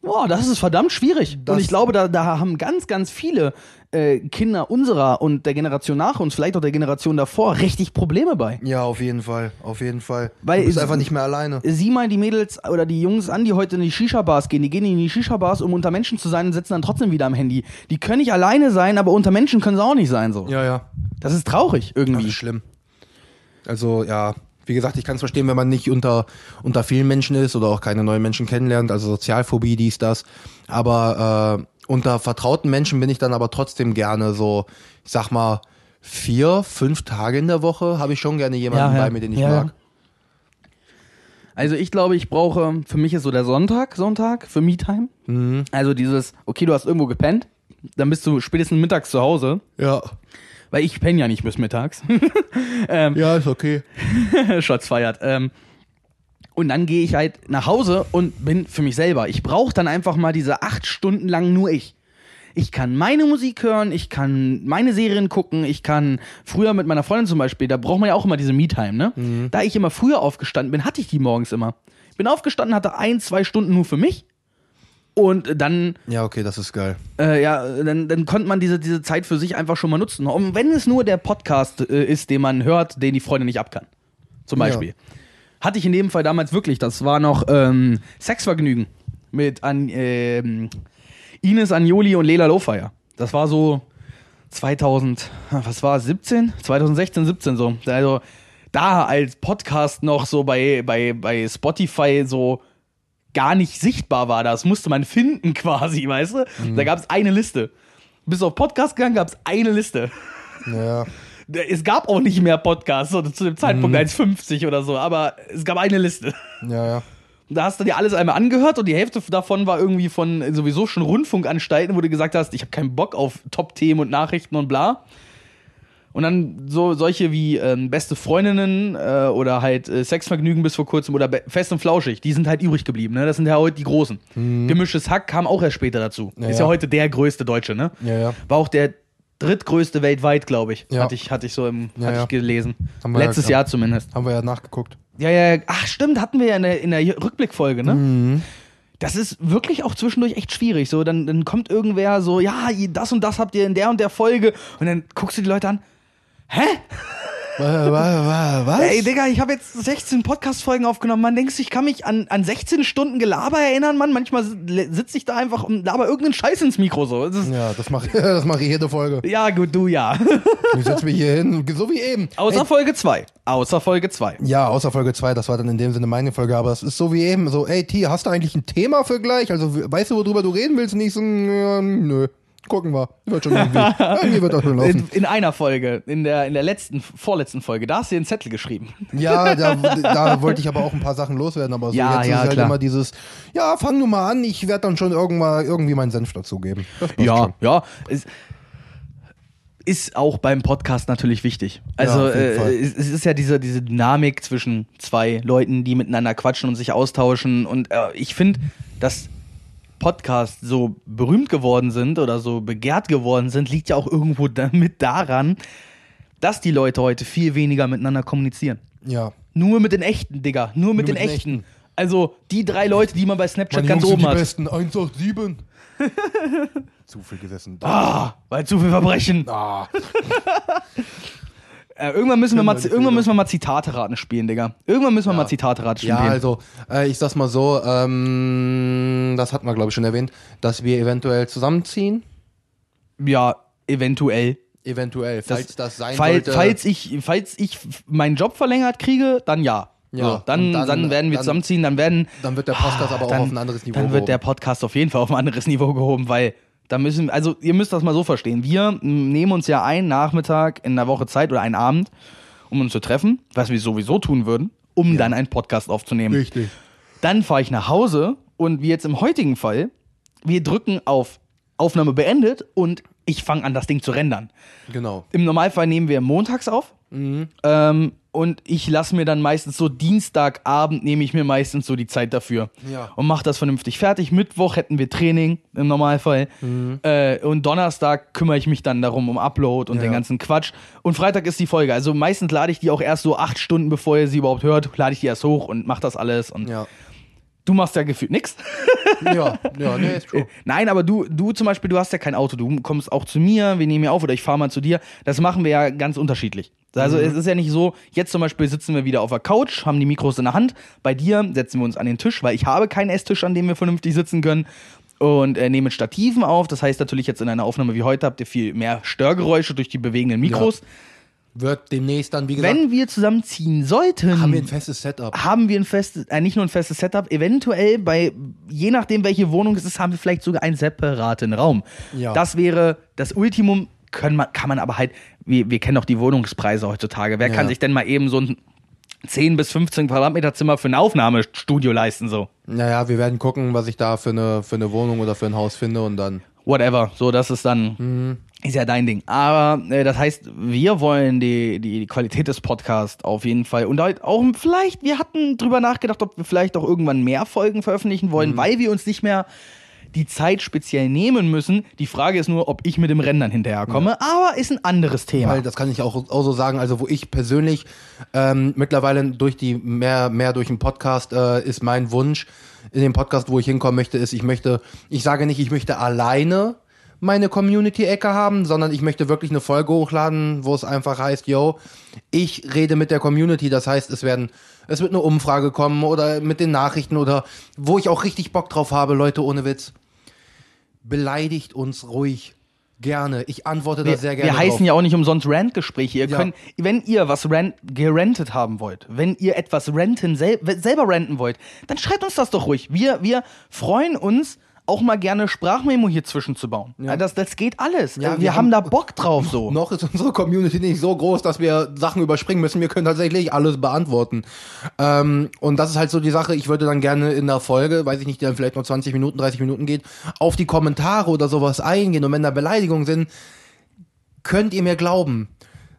Boah, das ist verdammt schwierig. Das- und ich glaube, da, da haben ganz, ganz viele äh, Kinder unserer und der Generation nach uns, vielleicht auch der Generation davor, richtig Probleme bei. Ja, auf jeden Fall, auf jeden Fall. Weil du bist einfach nicht mehr alleine. sieh mal die Mädels oder die Jungs an, die heute in die Shisha-Bars gehen. Die gehen in die Shisha-Bars, um unter Menschen zu sein und sitzen dann trotzdem wieder am Handy. Die können nicht alleine sein, aber unter Menschen können sie auch nicht sein. So. Ja, ja. Das ist traurig Das irgendwie. ist schlimm. Also, ja, wie gesagt, ich kann es verstehen, wenn man nicht unter, unter vielen Menschen ist oder auch keine neuen Menschen kennenlernt, also Sozialphobie, dies, das. Aber äh, unter vertrauten Menschen bin ich dann aber trotzdem gerne so, ich sag mal, vier, fünf Tage in der Woche habe ich schon gerne jemanden Ja, ja. bei mir, den ich Ja, mag. Also ich glaube, ich brauche, für mich ist so der Sonntag, Sonntag für Me-Time. Mhm. Also dieses, okay, du hast irgendwo gepennt, dann bist du spätestens mittags zu Hause, Ja. Weil ich penne ja nicht bis mittags. [laughs] Ja, ist okay. [laughs] Shots feiert. Ähm, und dann gehe ich halt nach Hause und bin für mich selber. Ich brauche dann einfach mal diese acht Stunden lang nur ich. Ich kann meine Musik hören, ich kann meine Serien gucken, ich kann früher mit meiner Freundin zum Beispiel, da braucht man ja auch immer diese Me-Time, ne? Da ich immer früher aufgestanden bin, hatte ich die morgens immer. Ich bin aufgestanden, hatte ein, zwei Stunden nur für mich. Und dann Ja, okay, das ist geil. äh, ja, dann, dann konnte man diese, diese Zeit für sich einfach schon mal nutzen. Und wenn es nur der Podcast äh, ist, den man hört, den die Freundin nicht ab kann. Zum Ja. Beispiel. Hatte ich in dem Fall damals wirklich. Das war noch ähm, Sexvergnügen mit an, ähm, Ines Agnoli und Lela Lofeyer. Das war so 2000, was war es, 17? 2016, 17 so. Also da als Podcast noch so bei, bei, bei Spotify so gar nicht sichtbar war. Das musste man finden [laughs] quasi, weißt du? Da gab es eine Liste. Bis auf Podcast gegangen gab es eine Liste. Ja. [laughs] Es gab auch nicht mehr Podcasts so, zu dem Zeitpunkt 1,50 oder so, aber es gab eine Liste. Ja, ja. Da hast du dir alles einmal angehört und die Hälfte davon war irgendwie von sowieso schon Rundfunkanstalten, wo du gesagt hast, ich habe keinen Bock auf Top-Themen und Nachrichten und bla. Und dann so solche wie ähm, beste Freundinnen äh, oder halt äh, Sexvergnügen bis vor kurzem oder fest und flauschig, die sind halt übrig geblieben. Ne? Das sind ja heute die großen. Gemischtes Hack kam auch erst später dazu. Ja, Ist ja ja. heute der größte Deutsche, ne? Ja, ja. War auch der drittgrößte weltweit, glaube ich. Ja. Hatte ich, hatte ich so im, Ja, hatte ich gelesen. Letztes. Jahr zumindest. Haben wir ja nachgeguckt. Ja, ja, ach stimmt, hatten wir ja in der, in der Rückblickfolge, ne? Das ist wirklich auch zwischendurch echt schwierig. So, dann, dann kommt irgendwer so, ja, das und das habt ihr in der und der Folge. Und dann guckst du die Leute an. Hä? Was? Ey, Digga, ich habe jetzt 16 Podcast-Folgen aufgenommen. Man denkt, ich kann mich an, an 16 Stunden Gelaber erinnern, Mann. Manchmal sitze ich da einfach und laber irgendeinen Scheiß ins Mikro. So. Das Ja, das mache [laughs] das mach ich jede Folge. ja, gut, du ja. Ich setze mich hier hin, so wie eben. Außer Ey, Folge 2. Außer Folge 2. ja, außer Folge 2, das war dann in dem Sinne meine Folge, aber es ist so wie eben, so, ey T, hast du eigentlich ein Thema für gleich? Also weißt du, worüber du reden willst? Nicht so, ja, nö. Gucken wir. Wird schon irgendwie. [laughs] irgendwie wird das schon laufen. In, in einer Folge, in der, in der letzten, vorletzten Folge, da hast du dir einen Zettel geschrieben. Ja, da, da wollte ich aber auch ein paar Sachen loswerden, aber so Ja, jetzt ja, ist halt klar. immer dieses, ja, fang du mal an, ich werde dann schon irgendwann irgendwie meinen Senf dazugeben. Ja, schon. ja. Es ist auch beim Podcast natürlich wichtig. Also Ja, äh, es, es ist ja diese, diese Dynamik zwischen zwei Leuten, die miteinander quatschen und sich austauschen. Und äh, ich finde, dass Podcasts so berühmt geworden sind oder so begehrt geworden sind, liegt ja auch irgendwo damit daran, dass die Leute heute viel weniger miteinander kommunizieren. Ja. Nur mit den echten, Digga. Nur mit Nur den mit den echten. echten. Also die drei Leute, die man bei Snapchat Meine ganz Jungs sind oben die hat. besten. 187. [laughs] Zu viel gesessen. Ah, weil zu viel Verbrechen. Ah. [laughs] Äh, irgendwann müssen wir mal, irgendwann müssen wir mal Zitate raten spielen, Digga. Irgendwann müssen wir mal Zitate raten Ja, spielen. also, äh, ich sag's mal so, ähm, das hatten wir, glaube ich, schon erwähnt, dass wir eventuell zusammenziehen. ja, eventuell. Eventuell, falls das, sein Fall, sollte. falls ich, falls ich meinen Job verlängert kriege, dann ja. Ja, so, dann, dann, dann- werden wir dann- zusammenziehen, dann werden. dann wird der Podcast aber auch auf ein anderes Niveau Dann wird der gehoben. Podcast auf jeden Fall auf ein anderes Niveau gehoben, weil da müssen, also ihr müsst das mal so verstehen. Wir nehmen uns ja einen Nachmittag in der Woche Zeit oder einen Abend, um uns zu treffen, was wir sowieso tun würden, um dann einen Podcast aufzunehmen. Richtig. Dann fahre ich nach Hause und wie jetzt im heutigen Fall, wir drücken auf Aufnahme beendet und ich fange an, das Ding zu rendern. Genau. Im Normalfall nehmen wir montags auf. Ähm, und ich lasse mir dann meistens so Dienstagabend nehme ich mir meistens so die Zeit dafür Ja. und mache das vernünftig fertig. Mittwoch hätten wir Training im Normalfall äh, und Donnerstag kümmere ich mich dann darum um Upload und Ja. den ganzen Quatsch. Und Freitag ist die Folge. Also meistens lade ich die auch erst so acht Stunden bevor ihr sie überhaupt hört, lade ich die erst hoch und mache das alles. Und Ja. Du machst ja gefühlt nix. [laughs] Ja, ja, nee, ist true. Nein, aber du, du zum Beispiel, du hast ja kein Auto. Du kommst auch zu mir, wir nehmen hier auf oder ich fahre mal zu dir. Das machen wir ja ganz unterschiedlich. Also es ist ja nicht so, jetzt zum Beispiel sitzen wir wieder auf der Couch, haben die Mikros in der Hand. Bei dir setzen wir uns an den Tisch, weil ich habe keinen Esstisch, an dem wir vernünftig sitzen können. Und äh, nehmen Stativen auf. Das heißt natürlich jetzt in einer Aufnahme wie heute habt ihr viel mehr Störgeräusche durch die bewegenden Mikros. Wird demnächst dann, wie gesagt, Wenn wir zusammenziehen sollten, haben wir ein festes Setup. haben wir ein festes, äh, nicht nur ein festes Setup, eventuell bei, je nachdem welche Wohnung es ist, haben wir vielleicht sogar einen separaten Raum. Ja. Das wäre das Ultimum, können man, kann man aber halt, wir, wir kennen doch die Wohnungspreise heutzutage. Wer Ja. kann sich denn mal eben so ein 10 bis 15 Quadratmeter Zimmer für ein Aufnahmestudio leisten, so? Naja, wir werden gucken, was ich da für eine, für eine Wohnung oder für ein Haus finde und dann. Whatever. So, das ist dann, Mhm. Ist ja dein Ding. Aber äh, das heißt, wir wollen die, die, die Qualität des Podcasts auf jeden Fall und halt auch vielleicht, wir hatten drüber nachgedacht, ob wir vielleicht auch irgendwann mehr Folgen veröffentlichen wollen, Mhm. weil wir uns nicht mehr die Zeit speziell nehmen müssen. Die Frage ist nur, ob ich mit dem Rendern hinterherkomme, aber ist ein anderes Thema. Weil das kann ich auch, auch so sagen, also wo ich persönlich ähm, mittlerweile durch die mehr, mehr durch den Podcast äh, ist mein Wunsch in dem Podcast, wo ich hinkommen möchte, ist, ich möchte, ich sage nicht, ich möchte alleine meine Community-Ecke haben, sondern ich möchte wirklich eine Folge hochladen, wo es einfach heißt, yo, ich rede mit der Community, das heißt, es werden, es wird eine Umfrage kommen oder mit den Nachrichten oder wo ich auch richtig Bock drauf habe, Leute, ohne Witz. Beleidigt uns ruhig. Gerne. Ich antworte da wir, sehr gerne. wir heißen drauf. ja auch nicht umsonst Rant-Gespräche. Ihr Ja. könnt, wenn ihr was rent, gerentet haben wollt, wenn ihr etwas renten, sel selber renten wollt, dann schreibt uns das doch ruhig. Wir, wir freuen uns, auch mal gerne Sprachmemo hier zwischen zu bauen. Ja. Das, das geht alles. Ja, wir, wir haben haben- da Bock drauf so. Noch ist unsere Community nicht so groß, dass wir Sachen überspringen müssen. Wir können tatsächlich alles beantworten. Ähm, und das ist halt so die Sache. Ich würde dann gerne in der Folge, weiß ich nicht, die dann vielleicht noch 20 Minuten, 30 Minuten geht, auf die Kommentare oder sowas eingehen. Und wenn da Beleidigungen sind, könnt ihr mir glauben,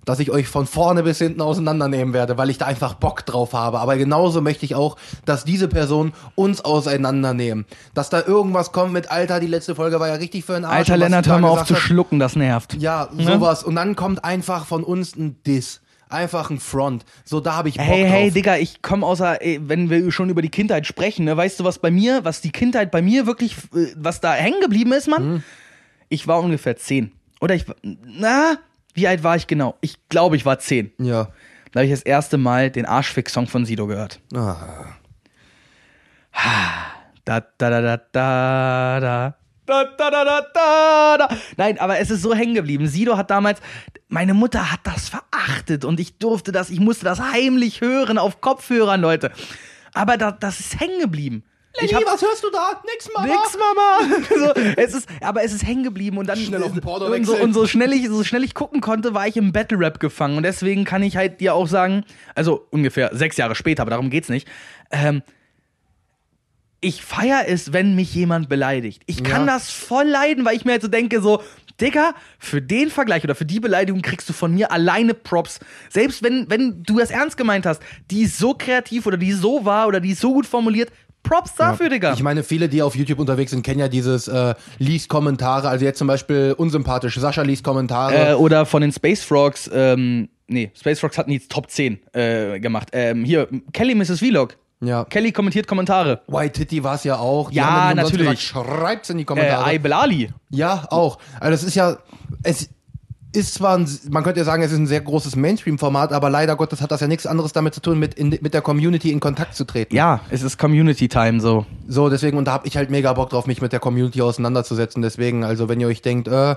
dass ich euch von vorne bis hinten auseinandernehmen werde, weil ich da einfach Bock drauf habe. Aber genauso möchte ich auch, dass diese Personen uns auseinandernehmen. Dass da irgendwas kommt mit, Alter, die letzte Folge war ja richtig für einen Arsch. Alter Lennart, hör mal auf zu schlucken, das nervt. ja, Ne? sowas. Und dann kommt einfach von uns ein Diss. Einfach ein Front. So, da habe ich Bock Hey, drauf. hey, Digga, ich komme außer, ey, wenn wir schon über die Kindheit sprechen, ne, weißt du, was bei mir, was die Kindheit bei mir wirklich, äh, was da hängen geblieben ist, Mann? Mhm. Ich war ungefähr zehn. Oder ich war, na, wie alt war ich genau? Ich glaube, ich war zehn. Ja. Da habe ich das erste Mal den Arschfix-Song von Sido gehört. Ah. Da, da, da, da, da, da. Da, da, da, da, da, da. Nein, aber es ist so hängen geblieben. Sido hat damals, meine Mutter hat das verachtet und ich durfte das, ich musste das heimlich hören auf Kopfhörern, Leute. Aber da, das ist hängen geblieben. Ich hab, was hörst du da? Nix, Mama. Nix, Mama. [laughs] so, es ist, aber es ist hängen geblieben und dann Schnell auf den Porno und, so, und so schnell ich so schnell ich gucken konnte, war ich im Battle Rap gefangen und deswegen kann ich halt dir auch sagen, also ungefähr sechs Jahre später, aber darum geht's nicht. Ähm, ich feier es, wenn mich jemand beleidigt. Ich kann Ja. das voll leiden, weil ich mir halt so denke, so, Digga, für den Vergleich oder für die Beleidigung kriegst du von mir alleine Props. Selbst wenn, wenn du das ernst gemeint hast, die ist so kreativ oder die ist so wahr oder die ist so gut formuliert, Props dafür, Digga. Ich meine, viele, die auf YouTube unterwegs sind, kennen ja dieses äh, liest Kommentare. Also jetzt zum Beispiel unsympathisch. Sascha liest Kommentare. Äh, oder von den Space Frogs, ähm, nee, Space Frogs hatten die Top 10 äh, gemacht. Ähm, hier, Kelly Mrs. Vlog. ja. Kelly kommentiert Kommentare. White Titty war es ja auch. Die Ja, natürlich. Schreibt's in die Äh, Kommentare. Ay Belali. ja, auch. Also es ist ja, es ist zwar, ein, man könnte ja sagen, es ist ein sehr großes Mainstream-Format, aber leider Gottes hat das ja nichts anderes damit zu tun, mit, in, mit der Community in Kontakt zu treten. Ja, es ist Community Time so. So, deswegen, und da habe ich halt mega Bock drauf, mich mit der Community auseinanderzusetzen. Deswegen, also wenn ihr euch denkt, äh,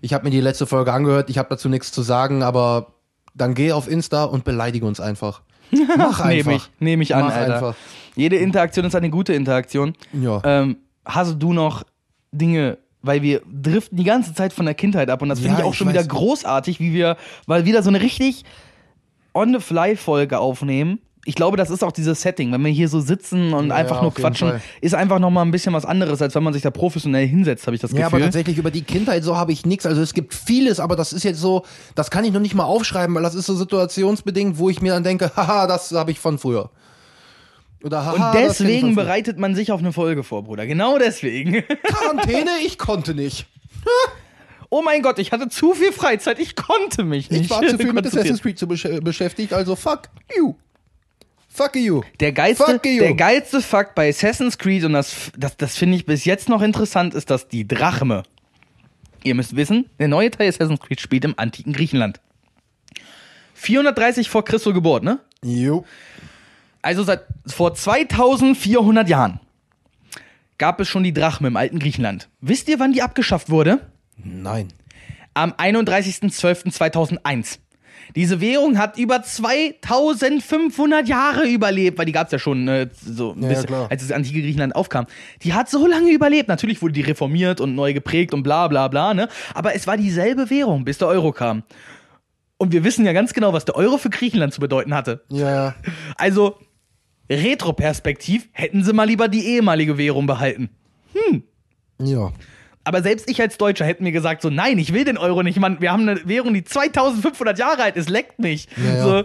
ich habe mir die letzte Folge angehört, ich habe dazu nichts zu sagen, aber dann geh auf Insta und beleidige uns einfach. [laughs] Mach einfach. Nehme ich, nehm ich an, Mach Alter. einfach. Jede Interaktion ist eine gute Interaktion. Ja. Ähm, hast du noch Dinge, weil wir driften die ganze Zeit von der Kindheit ab und das finde Ja, ich auch ich schon wieder großartig, wie wir, weil wieder so eine richtig on-the-fly-Folge aufnehmen. Ich glaube, das ist auch dieses Setting, wenn wir hier so sitzen und Ja, einfach ja, nur quatschen, Fall. ist einfach noch mal ein bisschen was anderes, als wenn man sich da professionell hinsetzt, habe ich das Ja, aber Gefühl. tatsächlich über die Kindheit so habe ich nichts. Also es gibt vieles, aber das ist jetzt so, das kann ich noch nicht mal aufschreiben, weil das ist so situationsbedingt, wo ich mir dann denke, [laughs] haha, das habe ich von früher. Oder haha, und deswegen bereitet man sich auf eine Folge vor, Bruder. Genau deswegen. [laughs] Quarantäne, ich konnte nicht. [laughs] oh mein Gott, ich hatte zu viel Freizeit, ich konnte mich nicht. Ich war zu viel [laughs] mit. Assassin's Creed zu besch beschäftigt, also fuck you. Fuck you. Der geilste, Fuck you. der geilste Fakt bei Assassin's Creed, und das, das, das finde ich bis jetzt noch interessant, ist, dass die Drachme. Ihr müsst wissen, der neue Teil Assassin's Creed spielt im antiken Griechenland. 430 vor Christus Geburt, ne? Jo. Also seit vor 2400 Jahren gab es schon die Drachme im alten Griechenland. Wisst ihr, wann die abgeschafft wurde? Nein. Am 31.12.2001. Diese Währung hat über 2500 Jahre überlebt, weil die gab es ja schon äh, so ein Ja, bisschen, klar. als das antike Griechenland aufkam. Die hat so lange überlebt. Natürlich wurde die reformiert und neu geprägt und bla bla bla, ne? Aber es war dieselbe Währung, bis der Euro kam. Und wir wissen ja ganz genau, was der Euro für Griechenland zu bedeuten hatte. Ja, ja. Also, retroperspektiv hätten sie mal lieber die ehemalige Währung behalten. Ja. Aber selbst ich als Deutscher hätte mir gesagt, so nein, ich will den Euro nicht, Mann. Wir haben eine Währung, die 2500 Jahre alt ist, leckt mich. Ja, ja. So.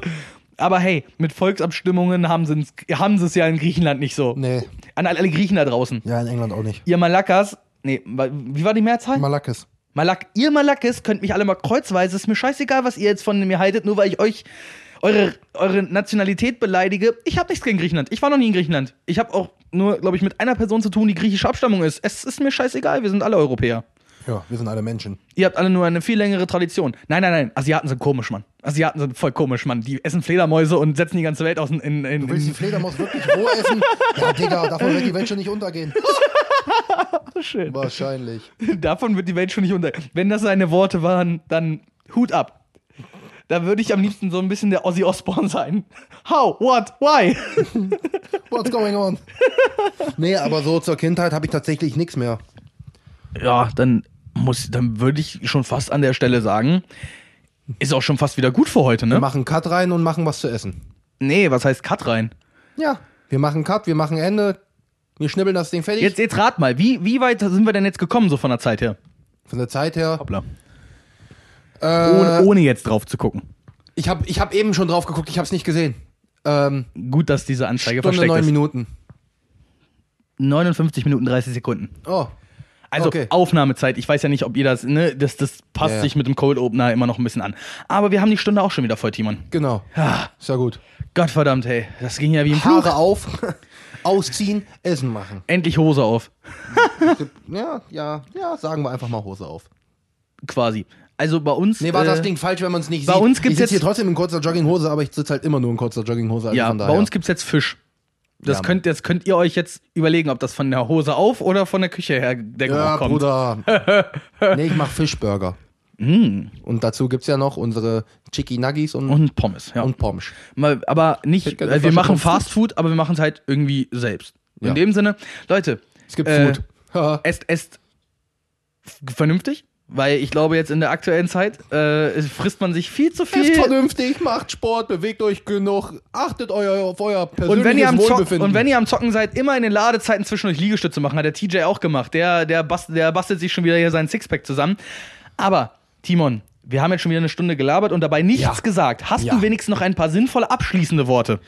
Aber hey, mit Volksabstimmungen haben sie haben sie es ja in Griechenland nicht so. Nee. An alle Griechen da draußen. Ja, in England auch nicht. Ihr Malakas, nee, wie war die Mehrzahl? Malakis. Malak, ihr Malakis könnt mich alle mal kreuzweise, ist mir scheißegal, was ihr jetzt von mir haltet, nur weil ich euch eure, eure Nationalität beleidige. Ich habe nichts gegen Griechenland. Ich war noch nie in Griechenland. Ich habe auch nur, glaube ich, mit einer Person zu tun, die griechische Abstammung ist. Es ist mir scheißegal, wir sind alle Europäer. Ja, wir sind alle Menschen. Ihr habt alle nur eine viel längere Tradition. Nein, nein, nein. Asiaten sind komisch, Mann. Asiaten sind voll komisch, Mann. Die essen Fledermäuse und setzen die ganze Welt aus in. in, in Du willst die Fledermaus wirklich roh essen? [laughs] Ja, Digga, davon wird die Welt schon nicht untergehen. schön. Wahrscheinlich. Davon wird die Welt schon nicht unter. Wenn das seine Worte waren, dann Hut ab. Da würde ich am liebsten so ein bisschen der Ozzy Osbourne sein. How? What? Why? [laughs] What's going on? Nee, aber so zur Kindheit habe ich tatsächlich nichts mehr. Ja, dann muss, dann würde ich schon fast an der Stelle sagen, ist auch schon fast wieder gut für heute, Wir ne? machen Cut rein und machen was zu essen. Nee, was heißt Cut rein? Ja, wir machen Cut, wir machen Ende. Wir schnibbeln das Ding fertig. Jetzt, jetzt rat mal, wie, wie weit sind wir denn jetzt gekommen, so von der Zeit her? Von der Zeit her. Hoppla. Äh, Ohne, ohne jetzt drauf zu gucken. Ich habe ich hab eben schon drauf geguckt, ich habe es nicht gesehen. Ähm, Gut, dass diese Anzeige Stunde, versteckt neun ist. Minuten. 59 Minuten 30 Sekunden. Oh, Also Okay. Aufnahmezeit. Ich weiß ja nicht, ob ihr das, ne, das, das passt Ja, ja. sich mit dem Cold Opener immer noch ein bisschen an. Aber wir haben die Stunde auch schon wieder voll, Timon. genau. Ah, Ist ja gut. Gottverdammt, hey. Das ging ja wie im. Haare auf, [laughs] ausziehen, Essen machen. Endlich Hose auf. Ja, ja, ja, sagen wir einfach mal Hose auf. Quasi. Also bei uns. Nee, war äh, das Ding falsch, wenn man es nicht bei sieht. uns gibt's ich sitze hier trotzdem in kurzer Jogginghose, aber ich sitze halt immer nur in kurzer Jogginghose. Also Ja, bei uns gibt's jetzt Fisch. Das, Ja, könnt, das könnt ihr euch jetzt überlegen, ob das von der Hose auf oder von der Küche her der Ja, kommt. Bruder. [laughs] nee, ich mach Fischburger. Und dazu gibt's ja noch unsere Chicky Nuggies und, und, Und Pommes, ja. Pommes. Mal, aber nicht, äh, wir machen. Fast Food, aber wir machen es halt irgendwie selbst. In Ja. dem Sinne, Leute, Es gibt Äh, Food. [laughs] Esst, esst vernünftig, weil ich glaube, jetzt in der aktuellen Zeit äh, frisst man sich viel zu viel. Esst vernünftig, macht Sport, bewegt euch genug, achtet euer, auf euer persönliches Und wenn, ihr am Zocken, Wohlbefinden. und wenn ihr am Zocken seid, immer in den Ladezeiten zwischendurch Liegestütze machen. Hat der TJ auch gemacht. Der, der, bast, der bastelt sich schon wieder hier seinen Sixpack zusammen. Aber, Timon, wir haben jetzt schon wieder eine Stunde gelabert und dabei nichts Ja. gesagt. Hast Ja. du wenigstens noch ein paar sinnvolle abschließende Worte?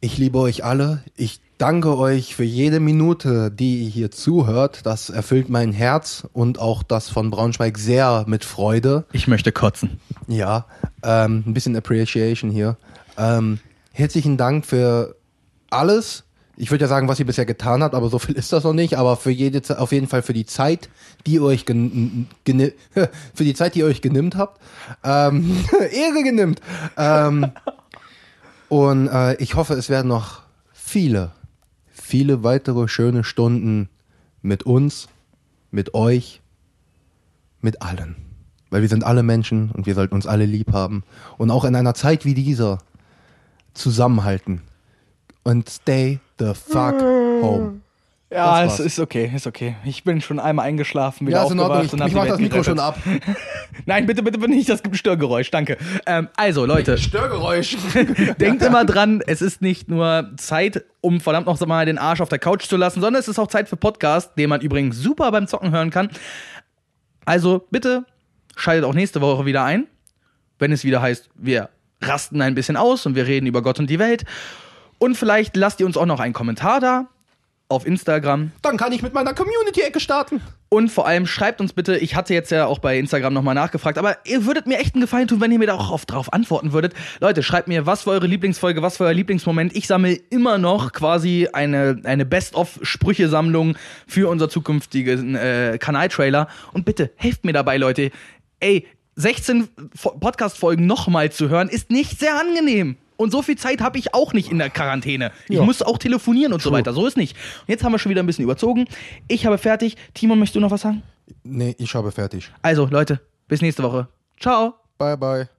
Ich liebe euch alle. Ich danke euch für jede Minute, die ihr hier zuhört. Das erfüllt mein Herz und auch das von Braunschweig sehr mit Freude. Ich möchte kotzen. Ja, ähm, ein bisschen Appreciation hier. Ähm, herzlichen Dank für alles. Ich würde ja sagen, was ihr bisher getan habt, aber so viel ist das noch nicht. Aber für jede, auf jeden Fall für die Zeit, die ihr euch gen, geni- [laughs] für die Zeit, die ihr euch genimmt habt, ähm, [laughs] Ehre genimmt. Ähm, und äh, ich hoffe, es werden noch viele, viele weitere schöne Stunden mit uns, mit euch, mit allen. Weil wir sind alle Menschen und wir sollten uns alle lieb haben. Und auch in einer Zeit wie dieser zusammenhalten. Und stay the fuck home. Ja, es ist okay, ist okay. Ich bin schon einmal eingeschlafen, wieder Ja, aufgewacht Ich, und hab ich mach das Mikro schon ab. [laughs] Nein, bitte, bitte, bitte nicht, das gibt ein Störgeräusch, danke. Ähm, also, Leute, [laughs] Störgeräusch. [laughs] denkt immer dran, es ist nicht nur Zeit, um verdammt noch mal den Arsch auf der Couch zu lassen, sondern es ist auch Zeit für Podcast, den man übrigens super beim Zocken hören kann. Also, bitte schaltet auch nächste Woche wieder ein, wenn es wieder heißt, wir rasten ein bisschen aus und wir reden über Gott und die Welt. Und vielleicht lasst ihr uns auch noch einen Kommentar da auf Instagram. Dann kann ich mit meiner Community-Ecke starten. Und vor allem schreibt uns bitte, ich hatte jetzt ja auch bei Instagram nochmal nachgefragt, aber ihr würdet mir echt einen Gefallen tun, wenn ihr mir da auch auf, drauf antworten würdet. Leute, schreibt mir, was war eure Lieblingsfolge, was war euer Lieblingsmoment. Ich sammle immer noch quasi eine, eine Best-of-Sprüche-Sammlung für unser zukünftigen äh, Kanaltrailer. Und bitte, helft mir dabei, Leute. Ey, 16 Fo- Podcast-Folgen nochmal zu hören, ist nicht sehr angenehm. Und so viel Zeit habe ich auch nicht in der Quarantäne. Ich Ja. muss auch telefonieren und so weiter. So ist nicht. Und jetzt haben wir schon wieder ein bisschen überzogen. Ich habe fertig. Timon, möchtest du noch was sagen? Nee, ich habe fertig. Also, Leute, bis nächste Woche. Ciao. Bye, bye.